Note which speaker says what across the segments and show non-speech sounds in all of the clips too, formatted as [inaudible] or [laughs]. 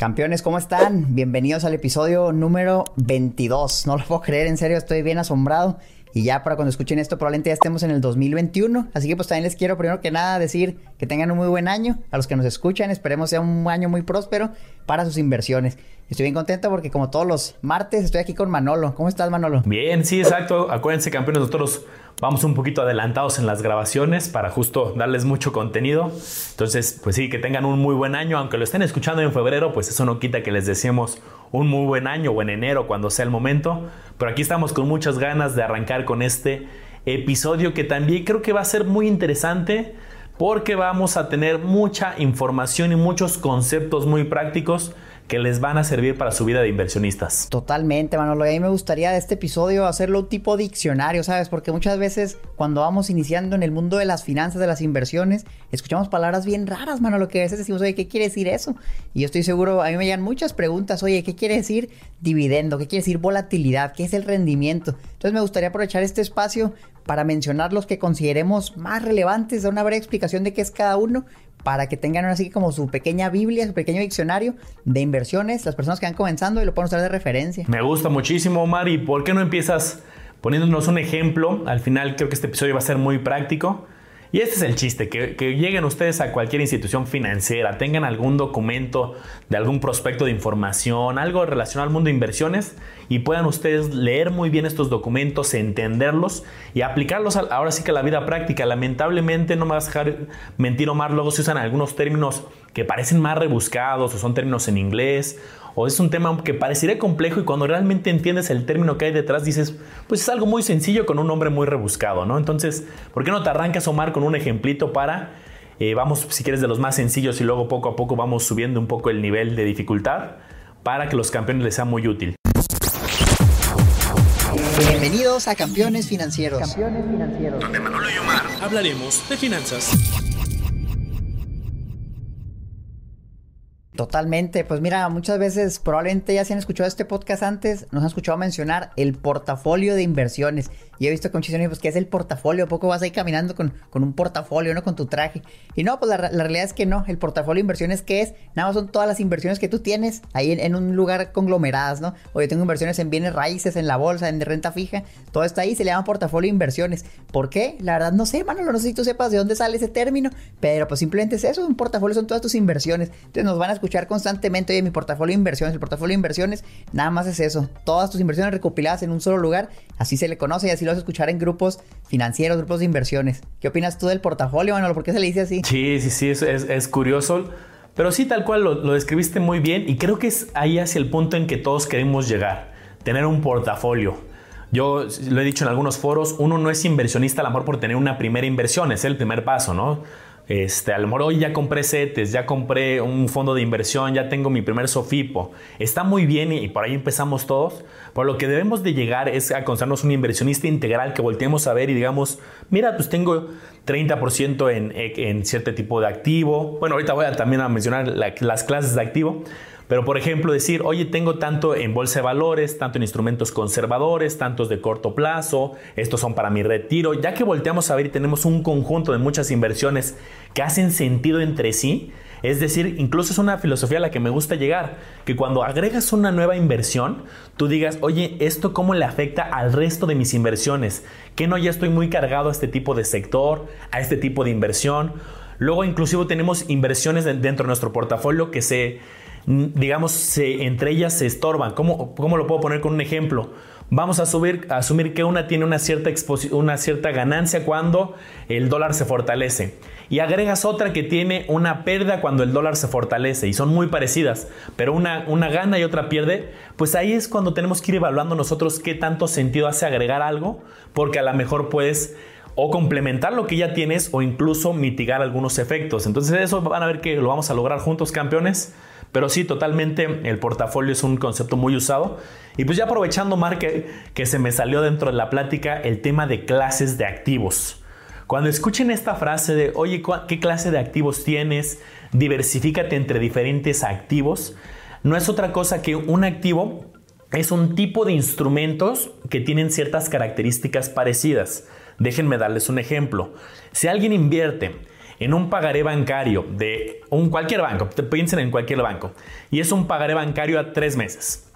Speaker 1: Campeones, ¿cómo están? Bienvenidos al episodio número 22. No lo puedo creer, en serio, estoy bien asombrado. Y ya para cuando escuchen esto, probablemente ya estemos en el 2021. Así que pues también les quiero primero que nada decir que tengan un muy buen año. A los que nos escuchan, esperemos sea un año muy próspero para sus inversiones. Estoy bien contento porque como todos los martes estoy aquí con Manolo. ¿Cómo estás, Manolo?
Speaker 2: Bien, sí, exacto. Acuérdense, campeones, nosotros vamos un poquito adelantados en las grabaciones para justo darles mucho contenido. Entonces, pues sí, que tengan un muy buen año. Aunque lo estén escuchando en febrero, pues eso no quita que les deseemos un muy buen año o en enero cuando sea el momento. Pero aquí estamos con muchas ganas de arrancar con este episodio que también creo que va a ser muy interesante porque vamos a tener mucha información y muchos conceptos muy prácticos que les van a servir para su vida de inversionistas.
Speaker 1: Totalmente, Manolo. Y a mí me gustaría de este episodio hacerlo tipo diccionario, ¿sabes? Porque muchas veces cuando vamos iniciando en el mundo de las finanzas, de las inversiones, escuchamos palabras bien raras, Manolo, que a veces decimos, oye, ¿qué quiere decir eso? Y yo estoy seguro, a mí me llegan muchas preguntas, oye, ¿qué quiere decir dividendo? ¿Qué quiere decir volatilidad? ¿Qué es el rendimiento? Entonces me gustaría aprovechar este espacio para mencionar los que consideremos más relevantes, dar una breve explicación de qué es cada uno, para que tengan así como su pequeña Biblia, su pequeño diccionario de inversiones, las personas que van comenzando y lo pueden usar de referencia.
Speaker 2: Me gusta muchísimo, Omar, y ¿por qué no empiezas poniéndonos un ejemplo? Al final creo que este episodio va a ser muy práctico. Y este es el chiste, que, lleguen ustedes a cualquier institución financiera, tengan algún documento de algún prospecto de información, algo relacionado al mundo de inversiones y puedan ustedes leer muy bien estos documentos, entenderlos y aplicarlos ahora sí que a la vida práctica. Lamentablemente, no me vas a dejar mentir Omar, luego se usan algunos términos que parecen más rebuscados o son términos en inglés o es un tema que parecería complejo y cuando realmente entiendes el término que hay detrás dices, pues es algo muy sencillo con un nombre muy rebuscado, ¿no? Entonces, ¿por qué no te arrancas, Omar, con un ejemplito para, eh, vamos, si quieres, de los más sencillos y luego poco a poco vamos subiendo un poco el nivel de dificultad para que los campeones les sea muy útil?
Speaker 1: Bienvenidos a Campeones Financieros. Campeones
Speaker 2: Financieros. Donde Manolo y Omar hablaremos de finanzas.
Speaker 1: Totalmente, pues mira, muchas veces probablemente ya se han escuchado este podcast antes, nos han escuchado mencionar el portafolio de inversiones. Y he visto con pues, ¿qué es el portafolio? poco vas ahí caminando con, con, un portafolio, ¿no? Con tu traje. Y no, pues la, realidad es que no. El portafolio de inversiones, ¿qué es? Nada más son todas las inversiones que tú tienes ahí en, un lugar conglomeradas, ¿no? O yo tengo inversiones en bienes raíces, en la bolsa, en renta fija. Todo está ahí, se le llama portafolio de inversiones. ¿Por qué? La verdad no sé, mano. No sé si tú sepas de dónde sale ese término. Pero pues simplemente es eso. Un portafolio son todas tus inversiones. Entonces nos van a escuchar constantemente, oye, mi portafolio de inversiones. El portafolio de inversiones, nada más es eso. Todas tus inversiones recopiladas en un solo lugar. Así se le conoce y así lo vas a escuchar en grupos financieros, grupos de inversiones. ¿Qué opinas tú del portafolio, Manolo? ¿Por qué se le dice así?
Speaker 2: Sí, sí, sí, es, es, curioso. Pero sí, tal cual lo, lo, describiste muy bien y creo que es ahí hacia el punto en que todos queremos llegar, tener un portafolio. Yo lo he dicho en algunos foros, uno no es inversionista al amor por tener una primera inversión, es el primer paso, ¿no? Este, a lo mejor hoy ya compré CETES, ya compré un fondo de inversión, ya tengo mi primer SOFIPO. Está muy bien y, por ahí empezamos todos. Pero lo que debemos de llegar es a considerarnos un inversionista integral que volteemos a ver y digamos, mira, pues tengo 30% en, en cierto tipo de activo. Bueno, ahorita voy a también a mencionar las clases de activo. Pero, por ejemplo, decir, oye, tengo tanto en bolsa de valores, tanto en instrumentos conservadores, tantos de corto plazo, estos son para mi retiro. Ya que volteamos a ver y tenemos un conjunto de muchas inversiones que hacen sentido entre sí, es decir, incluso es una filosofía a la que me gusta llegar, que cuando agregas una nueva inversión, tú digas, oye, ¿esto cómo le afecta al resto de mis inversiones? Que no ya estoy muy cargado a este tipo de sector, a este tipo de inversión. Luego, inclusive tenemos inversiones dentro de nuestro portafolio que se digamos, entre ellas se estorban. ¿Cómo, ¿Cómo, lo puedo poner con un ejemplo? Vamos a, subir, a asumir que una tiene una cierta, una cierta ganancia cuando el dólar se fortalece. Y agregas otra que tiene una pérdida cuando el dólar se fortalece. Y son muy parecidas. Pero una, una gana y otra pierde. Pues ahí es cuando tenemos que ir evaluando nosotros qué tanto sentido hace agregar algo. Porque a lo mejor puedes o complementar lo que ya tienes o incluso mitigar algunos efectos. Entonces eso van a ver que lo vamos a lograr juntos campeones. Pero sí, totalmente el portafolio es un concepto muy usado. Y pues ya aprovechando, Mar, que, se me salió dentro de la plática el tema de clases de activos. Cuando escuchen esta frase de, oye, ¿qué clase de activos tienes? Diversifícate entre diferentes activos. No es otra cosa que un activo es un tipo de instrumentos que tienen ciertas características parecidas. Déjenme darles un ejemplo. Si alguien invierte en un pagaré bancario de un cualquier banco, piensen en cualquier banco, y es un pagaré bancario a tres meses.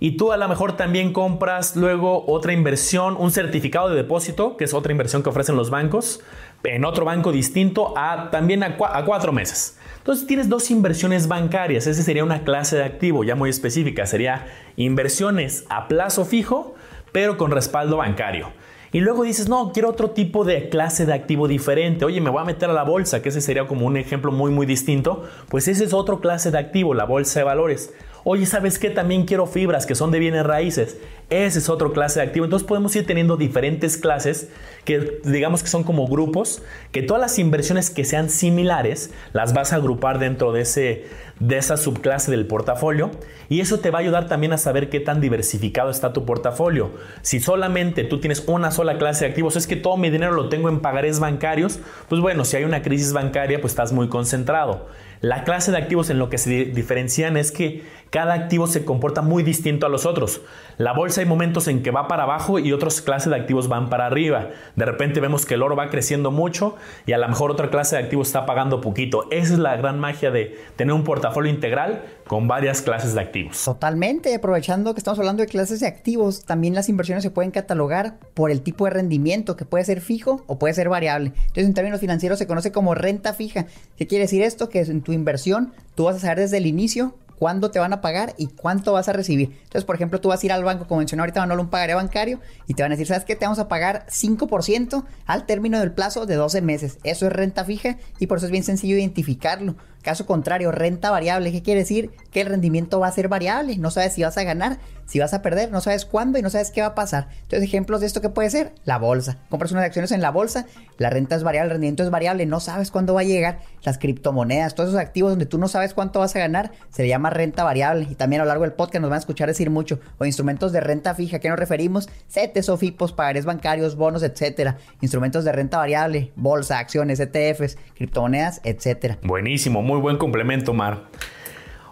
Speaker 2: Y tú a lo mejor también compras luego otra inversión, un certificado de depósito, que es otra inversión que ofrecen los bancos, en otro banco distinto a también a, cuatro meses. Entonces tienes dos inversiones bancarias. Esa sería una clase de activo ya muy específica. Sería inversiones a plazo fijo, pero con respaldo bancario. Y luego dices, no, quiero otro tipo de clase de activo diferente. Oye, me voy a meter a la bolsa, que ese sería como un ejemplo muy, muy distinto. Pues ese es otro clase de activo, la bolsa de valores. Oye, ¿sabes qué? También quiero fibras que son de bienes raíces. Ese es otro clase de activo. Entonces podemos ir teniendo diferentes clases que digamos que son como grupos, que todas las inversiones que sean similares las vas a agrupar dentro de, ese, de esa subclase del portafolio y eso te va a ayudar también a saber qué tan diversificado está tu portafolio. Si solamente tú tienes una sola clase de activos, es que todo mi dinero lo tengo en pagarés bancarios, pues bueno, si hay una crisis bancaria, pues estás muy concentrado. La clase de activos en lo que se diferencian es que cada activo se comporta muy distinto a los otros. La bolsa hay momentos en que va para abajo y otras clases de activos van para arriba. De repente vemos que el oro va creciendo mucho y a lo mejor otra clase de activos está pagando poquito. Esa es la gran magia de tener un portafolio integral con varias clases de activos.
Speaker 1: Totalmente, aprovechando que estamos hablando de clases de activos, también las inversiones se pueden catalogar por el tipo de rendimiento que puede ser fijo o puede ser variable. Entonces en términos financieros se conoce como renta fija. ¿Qué quiere decir esto? Que en tu inversión tú vas a saber desde el inicio cuándo te van a pagar y cuánto vas a recibir. Entonces, por ejemplo, tú vas a ir al banco, como mencioné ahorita, Manolo, un pagaré bancario y te van a decir, ¿sabes qué? Te vamos a pagar 5% al término del plazo de 12 meses. Eso es renta fija y por eso es bien sencillo identificarlo. Caso contrario, renta variable, ¿qué quiere decir? Que el rendimiento va a ser variable, no sabes si vas a ganar, si vas a perder, no sabes cuándo y no sabes qué va a pasar. Entonces, ejemplos de esto que puede ser la bolsa. Compras unas acciones en la bolsa, la renta es variable, el rendimiento es variable, no sabes cuándo va a llegar. Las criptomonedas, todos esos activos donde tú no sabes cuánto vas a ganar, se le llama renta variable. Y también a lo largo del podcast nos van a escuchar decir mucho. O instrumentos de renta fija, ¿qué nos referimos? CETES o FIPOS, pagares bancarios, bonos, etcétera. Instrumentos de renta variable, bolsa, acciones, ETFs, criptomonedas, etcétera.
Speaker 2: Buenísimo, muy buen complemento, Mar.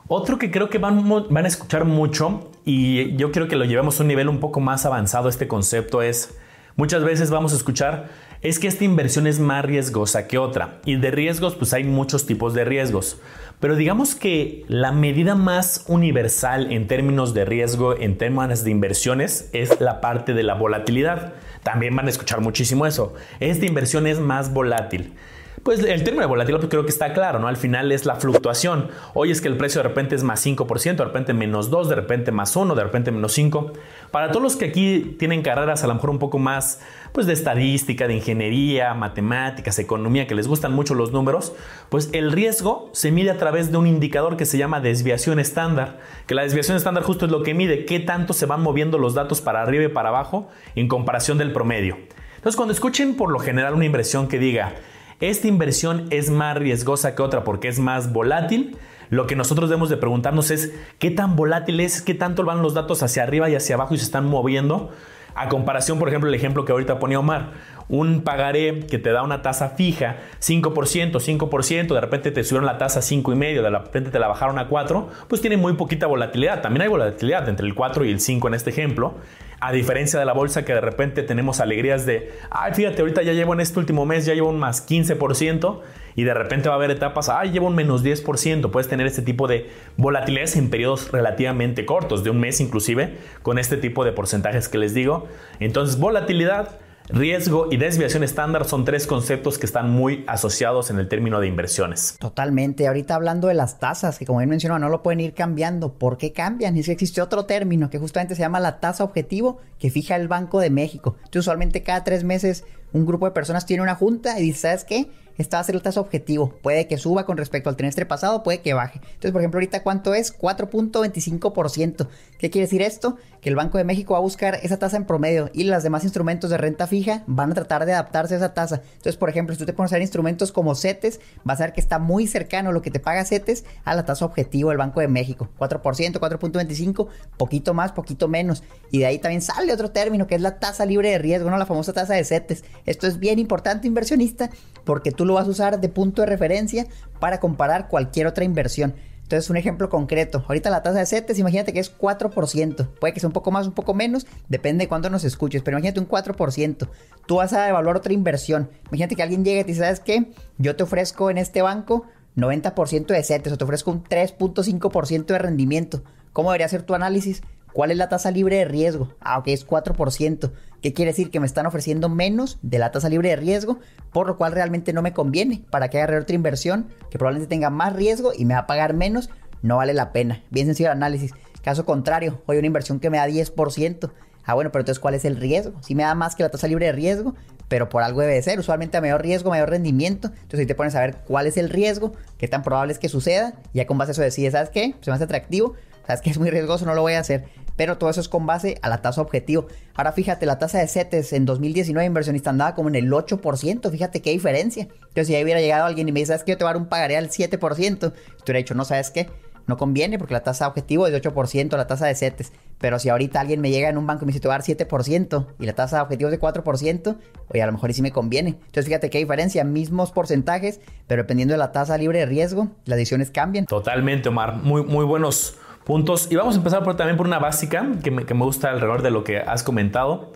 Speaker 2: Otro que creo que van, van a escuchar mucho y yo quiero que lo llevemos a un nivel un poco más avanzado este concepto es, muchas veces vamos a escuchar, es que esta inversión es más riesgosa que otra. Y de riesgos, pues hay muchos tipos de riesgos. Pero digamos que la medida más universal en términos de riesgo, en temas de inversiones, es la parte de la volatilidad. También van a escuchar muchísimo eso. Esta inversión es más volátil. Pues el término volatilidad pues, creo que está claro, ¿no? Al final es la fluctuación. Hoy es que el precio de repente es más 5%, de repente menos 2, de repente más 1, de repente menos 5. Para todos los que aquí tienen carreras a lo mejor un poco más pues de estadística, de ingeniería, matemáticas, economía, que les gustan mucho los números, pues el riesgo se mide a través de un indicador que se llama desviación estándar, que la desviación estándar justo es lo que mide qué tanto se van moviendo los datos para arriba y para abajo en comparación del promedio. Entonces, cuando escuchen por lo general una inversión que diga esta inversión es más riesgosa que otra porque es más volátil. Lo que nosotros debemos de preguntarnos es qué tan volátil es, qué tanto van los datos hacia arriba y hacia abajo y se están moviendo. A comparación, por ejemplo, el ejemplo que ahorita ponía Omar, un pagaré que te da una tasa fija, 5%, 5%, de repente te subieron la tasa a 5,5%, de repente te la bajaron a 4%, pues tiene muy poquita volatilidad. También hay volatilidad entre el 4 y el 5 en este ejemplo. A diferencia de la bolsa que de repente tenemos alegrías de, ay, fíjate, ahorita ya llevo en este último mes, ya llevo un más 15% y de repente va a haber etapas, ay, llevo un menos 10%. Puedes tener este tipo de volatilidades en periodos relativamente cortos, de un mes inclusive, con este tipo de porcentajes que les digo. Entonces, volatilidad Riesgo y desviación estándar son tres conceptos que están muy asociados en el término de inversiones.
Speaker 1: Totalmente. Ahorita hablando de las tasas, que como bien mencionó, no lo pueden ir cambiando. ¿Por qué cambian? Y es que existe otro término que justamente se llama la tasa objetivo que fija el Banco de México. Entonces, usualmente cada tres meses un grupo de personas tiene una junta y dice, ¿sabes qué? Esta va a ser el tasa objetivo. Puede que suba con respecto al trimestre pasado, puede que baje. Entonces, por ejemplo, ahorita cuánto es? 4.25%. ¿Qué quiere decir esto? Que el Banco de México va a buscar esa tasa en promedio y los demás instrumentos de renta fija van a tratar de adaptarse a esa tasa. Entonces, por ejemplo, si tú te pones a ver instrumentos como CETES, vas a ver que está muy cercano lo que te paga CETES a la tasa objetivo del Banco de México. 4%, 4.25, poquito más, poquito menos. Y de ahí también sale otro término que es la tasa libre de riesgo, ¿no? La famosa tasa de CETES. Esto es bien importante, inversionista, porque tú lo vas a usar de punto de referencia para comparar cualquier otra inversión. Entonces, un ejemplo concreto. Ahorita la tasa de CETES, imagínate que es 4%. Puede que sea un poco más, un poco menos, depende de cuándo nos escuches, pero imagínate un 4%. Tú vas a evaluar otra inversión. Imagínate que alguien llegue y te dice, ¿sabes qué? Yo te ofrezco en este banco 90% de CETES o te ofrezco un 3.5% de rendimiento. ¿Cómo debería ser tu análisis? ¿Cuál es la tasa libre de riesgo? Ah, ok, es 4%. ¿Qué quiere decir? Que me están ofreciendo menos de la tasa libre de riesgo, por lo cual realmente no me conviene. Para que haga otra inversión que probablemente tenga más riesgo y me va a pagar menos, no vale la pena. Bien sencillo el análisis. Caso contrario, hoy una inversión que me da 10%. Ah, bueno, pero entonces, ¿cuál es el riesgo? Si me da más que la tasa libre de riesgo, pero por algo debe de ser. Usualmente a mayor riesgo, mayor rendimiento. Entonces ahí te pones a ver cuál es el riesgo, qué tan probable es que suceda. Y ya con base a eso decides, ¿sabes qué? Se me hace atractivo, sabes que es muy riesgoso, no lo voy a hacer pero todo eso es con base a la tasa objetivo. Ahora fíjate, la tasa de CETES en 2019 inversionista andaba como en el 8%, fíjate qué diferencia. Entonces si ahí hubiera llegado alguien y me dice, ¿sabes qué? Yo te voy a dar un pagaré al 7%, tú hubiera dicho, no, ¿sabes qué? No conviene porque la tasa objetivo es de 8%, la tasa de CETES. Pero si ahorita alguien me llega en un banco y me dice, te voy a dar 7% y la tasa objetivo es de 4%, oye, a lo mejor sí me conviene. Entonces fíjate qué diferencia, mismos porcentajes, pero dependiendo de la tasa libre de riesgo, las decisiones cambian.
Speaker 2: Totalmente, Omar. Muy, muy buenos puntos. Y vamos a empezar por, también por una básica que me, gusta alrededor de lo que has comentado.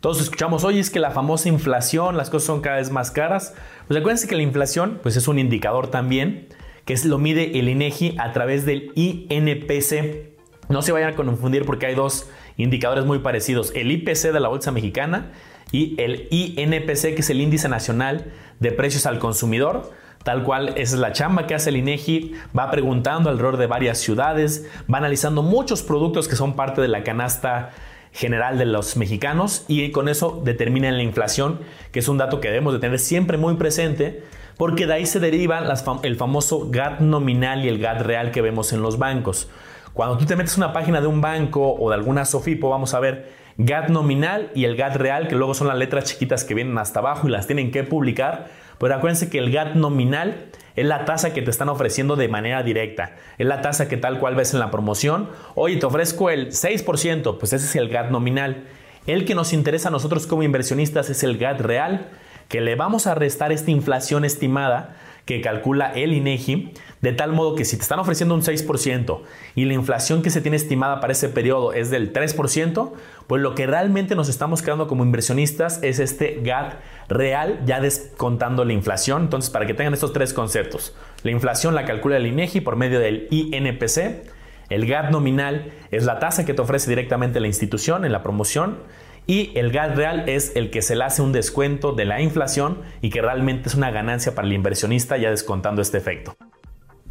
Speaker 2: Todos escuchamos hoy es que la famosa inflación, las cosas son cada vez más caras. Pues acuérdense que la inflación pues es un indicador también, que es, lo mide el INEGI a través del INPC. No se vayan a confundir porque hay dos indicadores muy parecidos, el IPC de la Bolsa Mexicana y el INPC, que es el Índice Nacional de Precios al Consumidor. Tal cual, esa es la chamba que hace el INEGI, va preguntando alrededor de varias ciudades, va analizando muchos productos que son parte de la canasta general de los mexicanos y con eso determinan la inflación, que es un dato que debemos de tener siempre muy presente, porque de ahí se deriva el famoso GAT nominal y el GAT real que vemos en los bancos. Cuando tú te metes una página de un banco o de alguna Sofipo, vamos a ver GAT nominal y el GAT real, que luego son las letras chiquitas que vienen hasta abajo y las tienen que publicar pero acuérdense que el GAT nominal es la tasa que te están ofreciendo de manera directa. Es la tasa que tal cual ves en la promoción. Oye, te ofrezco el 6%, pues ese es el GAT nominal. El que nos interesa a nosotros como inversionistas es el GAT real, que le vamos a restar esta inflación estimada que calcula el INEGI, de tal modo que si te están ofreciendo un 6% y la inflación que se tiene estimada para ese periodo es del 3%, pues lo que realmente nos estamos quedando como inversionistas es este GAT real ya descontando la inflación. Entonces, para que tengan estos tres conceptos, la inflación la calcula el INEGI por medio del INPC, el GAT nominal es la tasa que te ofrece directamente la institución en la promoción y el GAT real es el que se le hace un descuento de la inflación y que realmente es una ganancia para el inversionista ya descontando este efecto.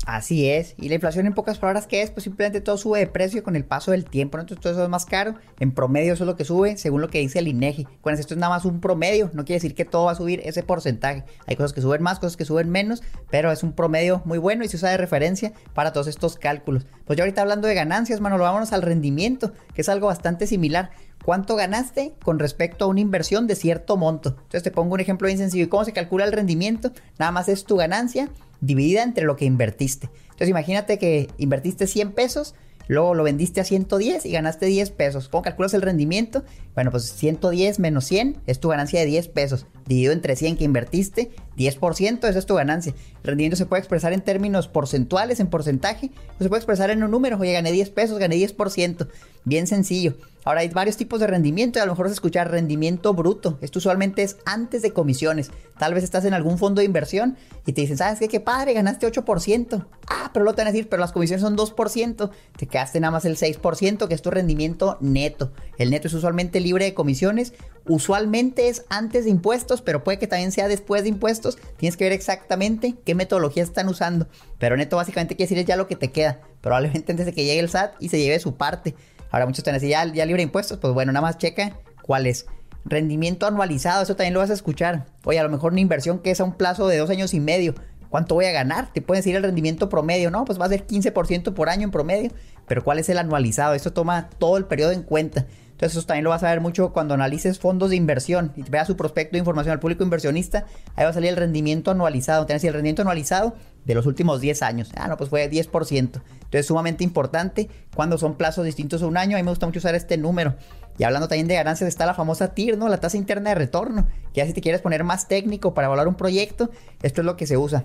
Speaker 1: Así es. Y la inflación en pocas palabras, ¿qué es? Pues simplemente todo sube de precio con el paso del tiempo. Entonces todo eso es más caro. En promedio eso es lo que sube según lo que dice el INEGI. Cuando esto es nada más un promedio, no quiere decir que todo va a subir ese porcentaje. Hay cosas que suben más, cosas que suben menos, pero es un promedio muy bueno y se usa de referencia para todos estos cálculos. Pues ya ahorita hablando de ganancias, mano, lo vámonos al rendimiento, que es algo bastante similar. ¿Cuánto ganaste con respecto a una inversión de cierto monto? Entonces te pongo un ejemplo bien sencillo. ¿Y cómo se calcula el rendimiento? Nada más es tu ganancia dividida entre lo que invertiste. Entonces imagínate que invertiste 100 pesos, luego lo vendiste a 110 y ganaste 10 pesos. ¿Cómo calculas el rendimiento? Bueno, pues 110 menos 100 es tu ganancia de 10 pesos. Dividido entre 100 que invertiste, 10%, esa es tu ganancia. El rendimiento se puede expresar en términos porcentuales, en porcentaje, o se puede expresar en un número. Oye, gané 10 pesos, gané 10%. Bien sencillo. Ahora hay varios tipos de rendimiento y a lo mejor vas a escuchar rendimiento bruto. Esto usualmente es antes de comisiones. Tal vez estás en algún fondo de inversión y te dicen, ¿sabes qué? Qué padre, ganaste 8%. Ah, pero lo te van a decir, pero las comisiones son 2%. Te quedaste nada más el 6%, que es tu rendimiento neto. El neto es usualmente libre de comisiones. Usualmente es antes de impuestos, pero puede que también sea después de impuestos. Tienes que ver exactamente qué metodología están usando. Pero neto básicamente quiere decir es ya lo que te queda. Probablemente antes de que llegue el SAT y se lleve su parte. Ahora muchos te van a decir, ya, libre de impuestos, pues bueno, nada más checa cuál es. Rendimiento anualizado, eso también lo vas a escuchar. Oye, a lo mejor una inversión que es a un plazo de dos años y medio. ¿Cuánto voy a ganar? Te pueden decir el rendimiento promedio, ¿no? Pues va a ser 15% por año en promedio. Pero ¿cuál es el anualizado? Esto toma todo el periodo en cuenta. Entonces eso también lo vas a ver mucho cuando analices fondos de inversión y veas su prospecto de información al público inversionista. Ahí va a salir el rendimiento anualizado. Tienes el rendimiento anualizado de los últimos 10 años. Ah, no, pues fue 10%. Entonces sumamente importante cuando son plazos distintos a un año. A mí me gusta mucho usar este número. Y hablando también de ganancias está la famosa TIR, ¿no? La tasa interna de retorno. Que ya si te quieres poner más técnico para evaluar un proyecto, esto es lo que se usa.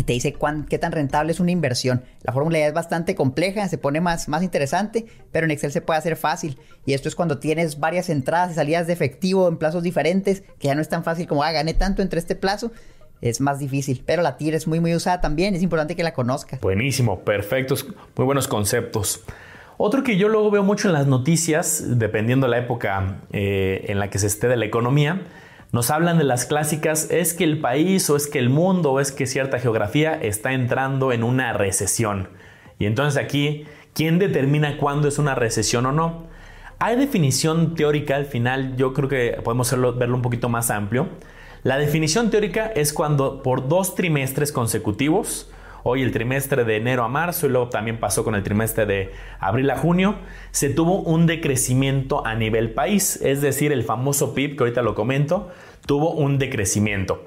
Speaker 1: Y te dice qué tan rentable es una inversión. La fórmula ya es bastante compleja, se pone más, más interesante, pero en Excel se puede hacer fácil. Y esto es cuando tienes varias entradas y salidas de efectivo en plazos diferentes, que ya no es tan fácil como, ah, gané tanto entre este plazo. Es más difícil, pero la TIR es muy, muy usada también. Es importante que la conozcas.
Speaker 2: Buenísimo, perfectos, muy buenos conceptos. Otro que yo luego veo mucho en las noticias, dependiendo de la época eh, en la que se esté de la economía, nos hablan de las clásicas, es que el país o es que el mundo o es que cierta geografía está entrando en una recesión. Y entonces aquí, ¿quién determina cuándo es una recesión o no? Hay definición teórica al final, yo creo que podemos verlo un poquito más amplio. La definición teórica es cuando por dos trimestres consecutivos, hoy el trimestre de enero a marzo y luego también pasó con el trimestre de abril a junio, se tuvo un decrecimiento a nivel país, es decir, el famoso PIB, que ahorita lo comento, tuvo un decrecimiento.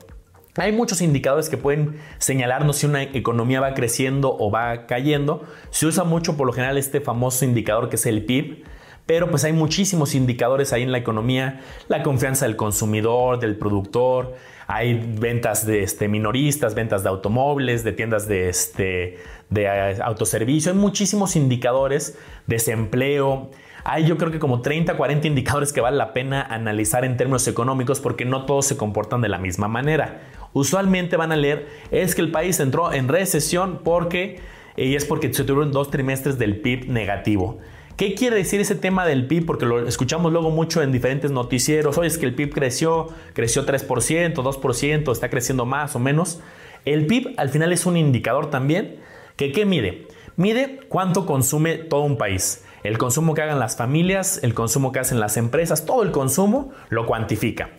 Speaker 2: Hay muchos indicadores que pueden señalarnos si una economía va creciendo o va cayendo. Se usa mucho por lo general este famoso indicador que es el PIB, pero pues hay muchísimos indicadores ahí en la economía, la confianza del consumidor, del productor, hay ventas de este, minoristas, ventas de automóviles, de tiendas de, este, de eh, autoservicio, hay muchísimos indicadores, desempleo. Hay yo creo que como 30, 40 indicadores que vale la pena analizar en términos económicos porque no todos se comportan de la misma manera. Usualmente van a leer es que el país entró en recesión porque y es porque se tuvieron dos trimestres del PIB negativo. ¿Qué quiere decir ese tema del PIB? Porque lo escuchamos luego mucho en diferentes noticieros. Oye, es que el PIB creció, creció 3%, 2%, está creciendo más o menos. El PIB al final es un indicador también que ¿qué mide? Mide cuánto consume todo un país. El consumo que hagan las familias, el consumo que hacen las empresas, todo el consumo lo cuantifica.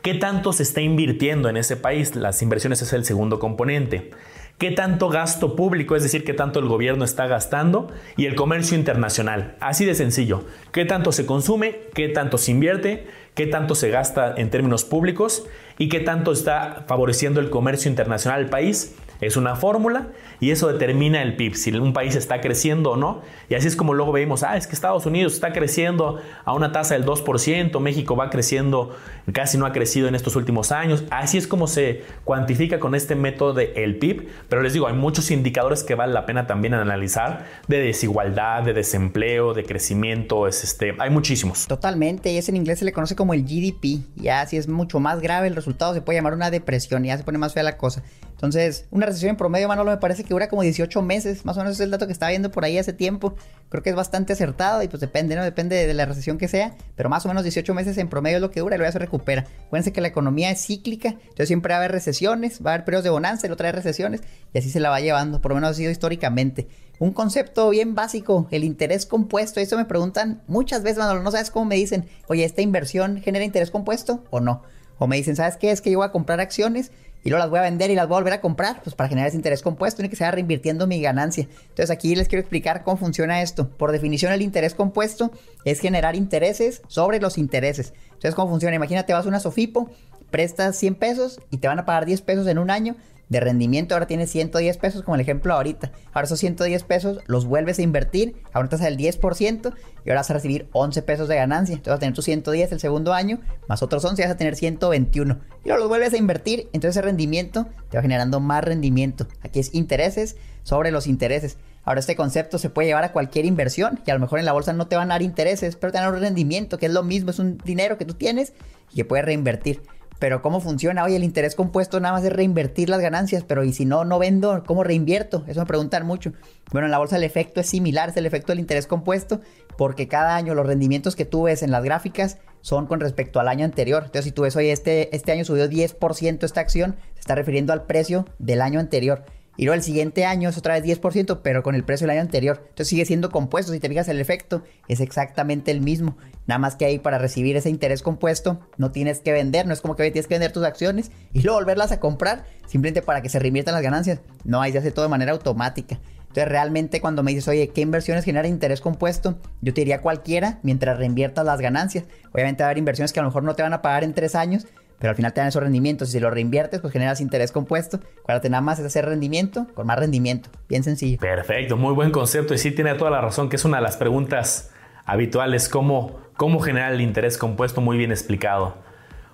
Speaker 2: ¿Qué tanto se está invirtiendo en ese país? Las inversiones es el segundo componente qué tanto gasto público, es decir, qué tanto el gobierno está gastando, y el comercio internacional. Así de sencillo. ¿Qué tanto se consume? ¿Qué tanto se invierte? ¿Qué tanto se gasta en términos públicos? ¿Y qué tanto está favoreciendo el comercio internacional al país? Es una fórmula y eso determina el PIB, si un país está creciendo o no. Y así es como luego vemos, ah, es que Estados Unidos está creciendo a una tasa del 2%, México va creciendo, casi no ha crecido en estos últimos años. Así es como se cuantifica con este método del PIB. Pero les digo, hay muchos indicadores que vale la pena también analizar de desigualdad, de desempleo, de crecimiento, es este, hay muchísimos.
Speaker 1: Totalmente, y es en inglés se le conoce como el GDP. Ya si es mucho más grave el resultado se puede llamar una depresión, ya se pone más fea la cosa. Entonces, una recesión en promedio, Manolo, me parece que dura como 18 meses, más o menos es el dato que estaba viendo por ahí hace tiempo. Creo que es bastante acertado y pues depende, ¿no? Depende de la recesión que sea, pero más o menos 18 meses en promedio es lo que dura y luego ya se recupera. Acuérdense que la economía es cíclica, entonces siempre va a haber recesiones, va a haber periodos de bonanza y luego trae recesiones y así se la va llevando, por lo menos ha sido históricamente. Un concepto bien básico, el interés compuesto. Eso me preguntan muchas veces, Manolo, no sabes cómo me dicen, oye, ¿esta inversión genera interés compuesto o no? O me dicen, ¿sabes qué? Es que yo voy a comprar acciones y luego las voy a vender y las voy a volver a comprar, pues para generar ese interés compuesto, tiene que ser reinvirtiendo mi ganancia. Entonces aquí les quiero explicar cómo funciona esto. Por definición, el interés compuesto es generar intereses sobre los intereses. Entonces, ¿cómo funciona? Imagínate, vas a una Sofipo, prestas 100 pesos y te van a pagar 10 pesos en un año de rendimiento ahora tienes 110 pesos como el ejemplo ahorita. Ahora esos 110 pesos los vuelves a invertir a una tasa del 10% y ahora vas a recibir 11 pesos de ganancia. Entonces vas a tener tus 110 el segundo año más otros 11 y vas a tener 121. Y ahora los vuelves a invertir, entonces ese rendimiento te va generando más rendimiento. Aquí es intereses sobre los intereses. Ahora este concepto se puede llevar a cualquier inversión y a lo mejor en la bolsa no te van a dar intereses, pero te van a dar un rendimiento que es lo mismo, es un dinero que tú tienes y que puedes reinvertir. Pero ¿cómo funciona? Oye, el interés compuesto nada más es reinvertir las ganancias, pero ¿y si no, no vendo? ¿Cómo reinvierto? Eso me preguntan mucho. Bueno, en la bolsa el efecto es similar, es el efecto del interés compuesto, porque cada año los rendimientos que tú ves en las gráficas son con respecto al año anterior. Entonces, si tú ves, oye, este, este año subió 10% esta acción, se está refiriendo al precio del año anterior. Y luego el siguiente año es otra vez 10%, pero con el precio del año anterior. Entonces sigue siendo compuesto. Si te fijas, el efecto es exactamente el mismo. Nada más que ahí para recibir ese interés compuesto no tienes que vender. No es como que tienes que vender tus acciones y luego volverlas a comprar simplemente para que se reinviertan las ganancias. No, ahí se hace todo de manera automática. Entonces realmente cuando me dices, oye, ¿qué inversiones generan interés compuesto? Yo te diría cualquiera mientras reinviertas las ganancias. Obviamente va a haber inversiones que a lo mejor no te van a pagar en tres años, pero al final te dan esos rendimientos y si lo reinviertes, pues generas interés compuesto. Acuérdate, nada más es hacer rendimiento con más rendimiento. Bien sencillo.
Speaker 2: Perfecto, muy buen concepto y sí tiene toda la razón que es una de las preguntas habituales, cómo, cómo generar el interés compuesto muy bien explicado.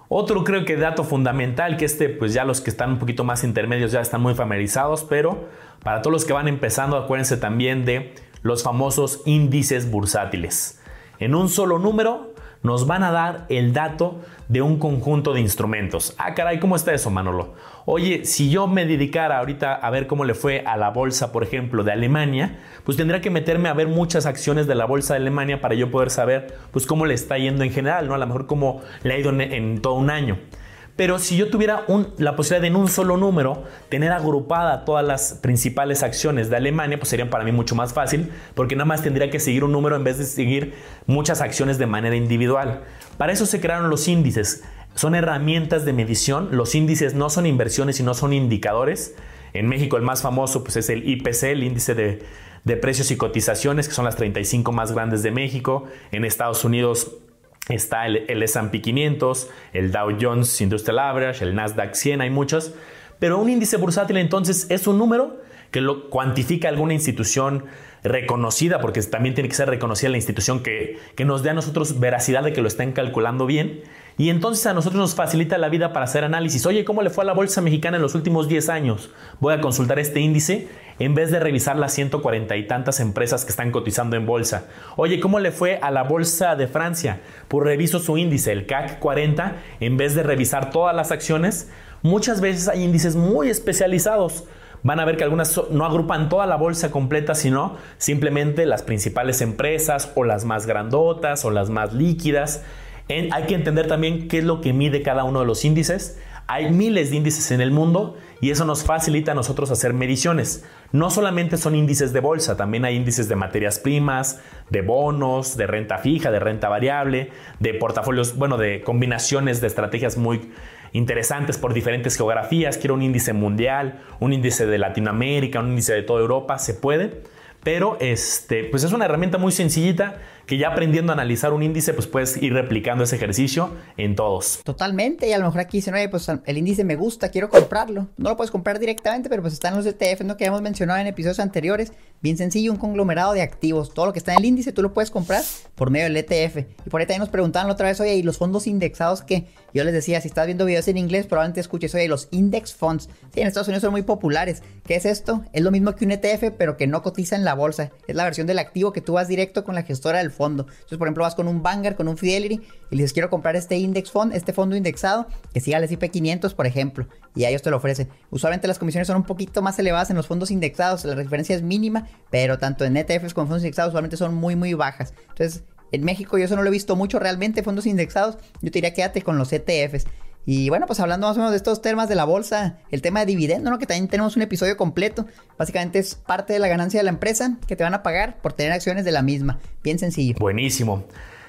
Speaker 2: Otro creo que dato fundamental, que este pues ya los que están un poquito más intermedios ya están muy familiarizados, pero para todos los que van empezando acuérdense también de los famosos índices bursátiles. En un solo número nos van a dar el dato de un conjunto de instrumentos. Ah, caray, ¿cómo está eso, Manolo? Oye, si yo me dedicara ahorita a ver cómo le fue a la bolsa, por ejemplo, de Alemania, pues tendría que meterme a ver muchas acciones de la bolsa de Alemania para yo poder saber, pues, cómo le está yendo en general, ¿no? A lo mejor cómo le ha ido en todo un año. Pero si yo tuviera la posibilidad de en un solo número tener agrupada todas las principales acciones de Alemania, pues sería para mí mucho más fácil, porque nada más tendría que seguir un número en vez de seguir muchas acciones de manera individual. Para eso se crearon los índices. Son herramientas de medición. Los índices no son inversiones, sino son indicadores. En México el más famoso pues, es el IPC, el índice de precios y cotizaciones, que son las 35 más grandes de México. En Estados Unidos Está el, el S&P 500, el Dow Jones Industrial Average, el Nasdaq 100, hay muchos. Pero un índice bursátil entonces es un número que lo cuantifica alguna institución reconocida, porque también tiene que ser reconocida la institución que, que nos dé a nosotros veracidad de que lo estén calculando bien. Y entonces a nosotros nos facilita la vida para hacer análisis. Oye, ¿cómo le fue a la bolsa mexicana en los últimos 10 años? Voy a consultar este índice en vez de revisar las 140 y tantas empresas que están cotizando en bolsa. Oye, ¿cómo le fue a la bolsa de Francia? Pues reviso su índice, el CAC 40, en vez de revisar todas las acciones. Muchas veces hay índices muy especializados. Van a ver que algunas no agrupan toda la bolsa completa, sino simplemente las principales empresas o las más grandotas o las más líquidas hay que entender también qué es lo que mide cada uno de los índices. Hay miles de índices en el mundo y eso nos facilita a nosotros hacer mediciones. No solamente son índices de bolsa, también hay índices de materias primas, de bonos, de renta fija, de renta variable, de portafolios, bueno, de combinaciones de estrategias muy interesantes por diferentes geografías. Quiero un índice mundial, un índice de Latinoamérica, un índice de toda Europa, se puede. Pero este, pues es una herramienta muy sencillita que ya aprendiendo a analizar un índice, pues puedes ir replicando ese ejercicio en todos.
Speaker 1: Totalmente, y a lo mejor aquí dicen, oye, pues el índice me gusta, quiero comprarlo. No lo puedes comprar directamente, pero pues están los ETF, ¿no? Que hemos mencionado en episodios anteriores. Bien sencillo, un conglomerado de activos. Todo lo que está en el índice tú lo puedes comprar por medio del ETF. Y por ahí también nos preguntaban otra vez, oye, ¿y los fondos indexados qué? Yo les decía, si estás viendo videos en inglés, probablemente escuches, oye, los index funds. Sí, en Estados Unidos son muy populares. ¿Qué es esto? Es lo mismo que un ETF, pero que no cotiza en la bolsa. Es la versión del activo que tú vas directo con la gestora del fondo. Entonces, por ejemplo, vas con un Vanguard, con un Fidelity y les quiero comprar este index fund, este fondo indexado que siga el S&P 500, por ejemplo, y a ellos te lo ofrecen. Usualmente las comisiones son un poquito más elevadas en los fondos indexados, la referencia es mínima, pero tanto en ETFs como en fondos indexados usualmente son muy, muy bajas. Entonces, en México yo eso no lo he visto mucho realmente, fondos indexados. Yo te diría quédate con los ETFs. Y bueno, pues hablando más o menos de estos temas de la bolsa, el tema de dividendo, ¿no? Que también tenemos un episodio completo. Básicamente es parte de la ganancia de la empresa que te van a pagar por tener acciones de la misma. Bien sencillo.
Speaker 2: Buenísimo.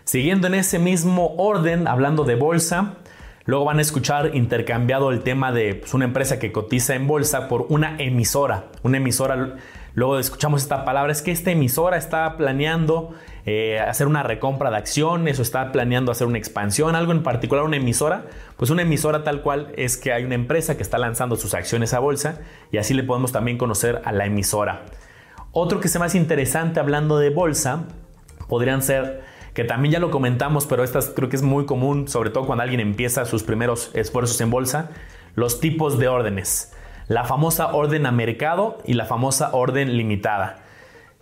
Speaker 2: Siguiendo en ese mismo orden, hablando de bolsa, luego van a escuchar intercambiado el tema de pues, una empresa que cotiza en bolsa por una emisora. Una emisora, luego escuchamos esta palabra, es que esta emisora está planeando eh, hacer una recompra de acciones o está planeando hacer una expansión, algo en particular, una emisora, pues una emisora tal cual es que hay una empresa que está lanzando sus acciones a bolsa y así le podemos también conocer a la emisora. Otro que se más interesante hablando de bolsa podrían ser que también ya lo comentamos, pero esta creo que es muy común, sobre todo cuando alguien empieza sus primeros esfuerzos en bolsa, los tipos de órdenes. La famosa orden a mercado y la famosa orden limitada.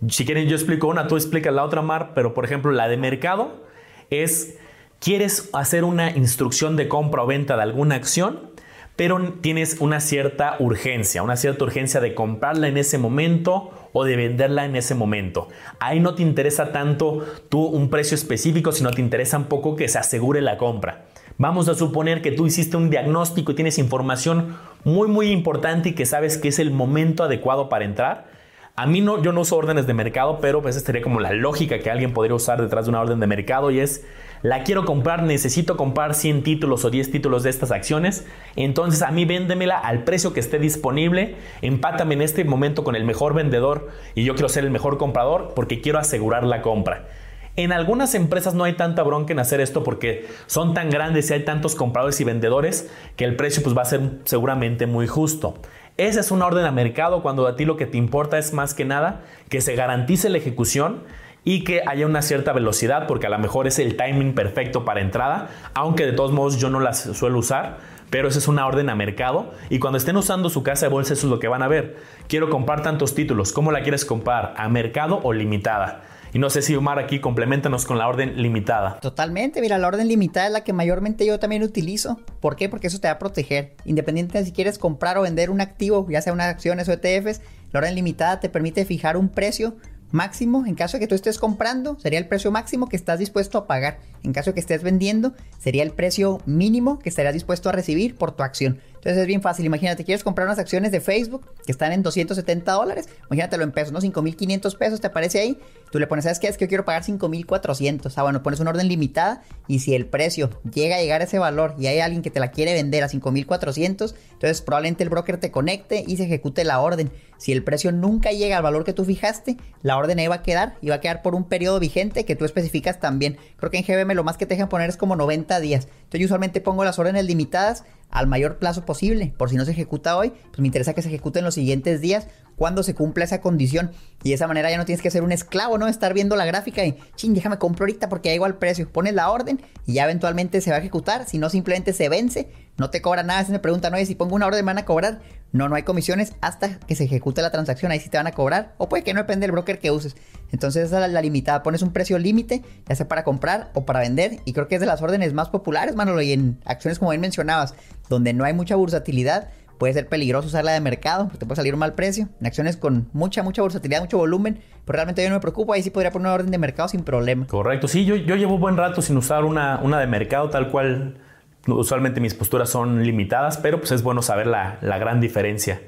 Speaker 2: Si quieren, yo explico una, tú explicas la otra, Mar, pero por ejemplo, la de mercado es, quieres hacer una instrucción de compra o venta de alguna acción, pero tienes una cierta urgencia, una cierta urgencia de comprarla en ese momento o de venderla en ese momento. Ahí no te interesa tanto tú un precio específico, sino te interesa un poco que se asegure la compra. Vamos a suponer que tú hiciste un diagnóstico y tienes información muy muy importante y que sabes que es el momento adecuado para entrar a mí no, yo no uso órdenes de mercado, pero pues esa sería como la lógica que alguien podría usar detrás de una orden de mercado y es, la quiero comprar, necesito comprar 100 títulos o 10 títulos de estas acciones, entonces a mí véndemela al precio que esté disponible, empátame en este momento con el mejor vendedor y yo quiero ser el mejor comprador porque quiero asegurar la compra. En algunas empresas no hay tanta bronca en hacer esto porque son tan grandes y hay tantos compradores y vendedores que el precio pues va a ser seguramente muy justo. Esa es una orden a mercado cuando a ti lo que te importa es más que nada que se garantice la ejecución y que haya una cierta velocidad porque a lo mejor es el timing perfecto para entrada, aunque de todos modos yo no las suelo usar, pero esa es una orden a mercado y cuando estén usando su casa de bolsa eso es lo que van a ver. Quiero comprar tantos títulos, ¿cómo la quieres comprar? ¿A mercado o limitada? Y no sé si Omar aquí compleméntanos con la orden limitada.
Speaker 1: Totalmente, mira, la orden limitada es la que mayormente yo también utilizo. ¿Por qué? Porque eso te va a proteger. Independiente de si quieres comprar o vender un activo, ya sea unas acciones o ETFs, la orden limitada te permite fijar un precio máximo, en caso de que tú estés comprando, sería el precio máximo que estás dispuesto a pagar. En caso de que estés vendiendo, sería el precio mínimo que estarías dispuesto a recibir por tu acción. Entonces es bien fácil. Imagínate, quieres comprar unas acciones de Facebook que están en 270 dólares. Imagínatelo en pesos, ¿no? 5.500 pesos te aparece ahí. Tú le pones, ¿sabes qué? Es que yo quiero pagar 5.400. Ah, bueno, pones una orden limitada y si el precio llega a llegar a ese valor y hay alguien que te la quiere vender a 5.400, entonces probablemente el broker te conecte y se ejecute la orden. Si el precio nunca llega al valor que tú fijaste, la orden ahí va a quedar y va a quedar por un periodo vigente que tú especificas también. Creo que en GBM lo más que te dejan poner es como 90 días. Entonces yo usualmente pongo las órdenes limitadas al mayor plazo posible. Por si no se ejecuta hoy, pues me interesa que se ejecute en los siguientes días cuando se cumpla esa condición. Y de esa manera ya no tienes que ser un esclavo, ¿no? Estar viendo la gráfica y, ching, déjame compro ahorita porque ya igual precio. Pones la orden y ya eventualmente se va a ejecutar. Si no, simplemente se vence, no te cobra nada. Si me preguntan, oye, si pongo una orden, ¿me van a cobrar? No, no hay comisiones hasta que se ejecute la transacción. Ahí sí te van a cobrar. O puede que no depende del broker que uses. Entonces esa es la, limitada. Pones un precio límite, ya sea para comprar o para vender. Y creo que es de las órdenes más populares, Manolo. Y en acciones como bien mencionabas, donde no hay mucha bursatilidad, puede ser peligroso usarla de mercado, porque te puede salir un mal precio. En acciones con mucha, mucha bursatilidad, mucho volumen, pero realmente yo no me preocupo, ahí sí podría poner una orden de mercado sin problema.
Speaker 2: Correcto, sí, yo, yo llevo buen rato sin usar una, una de mercado, tal cual usualmente mis posturas son limitadas, pero pues es bueno saber la, la gran diferencia.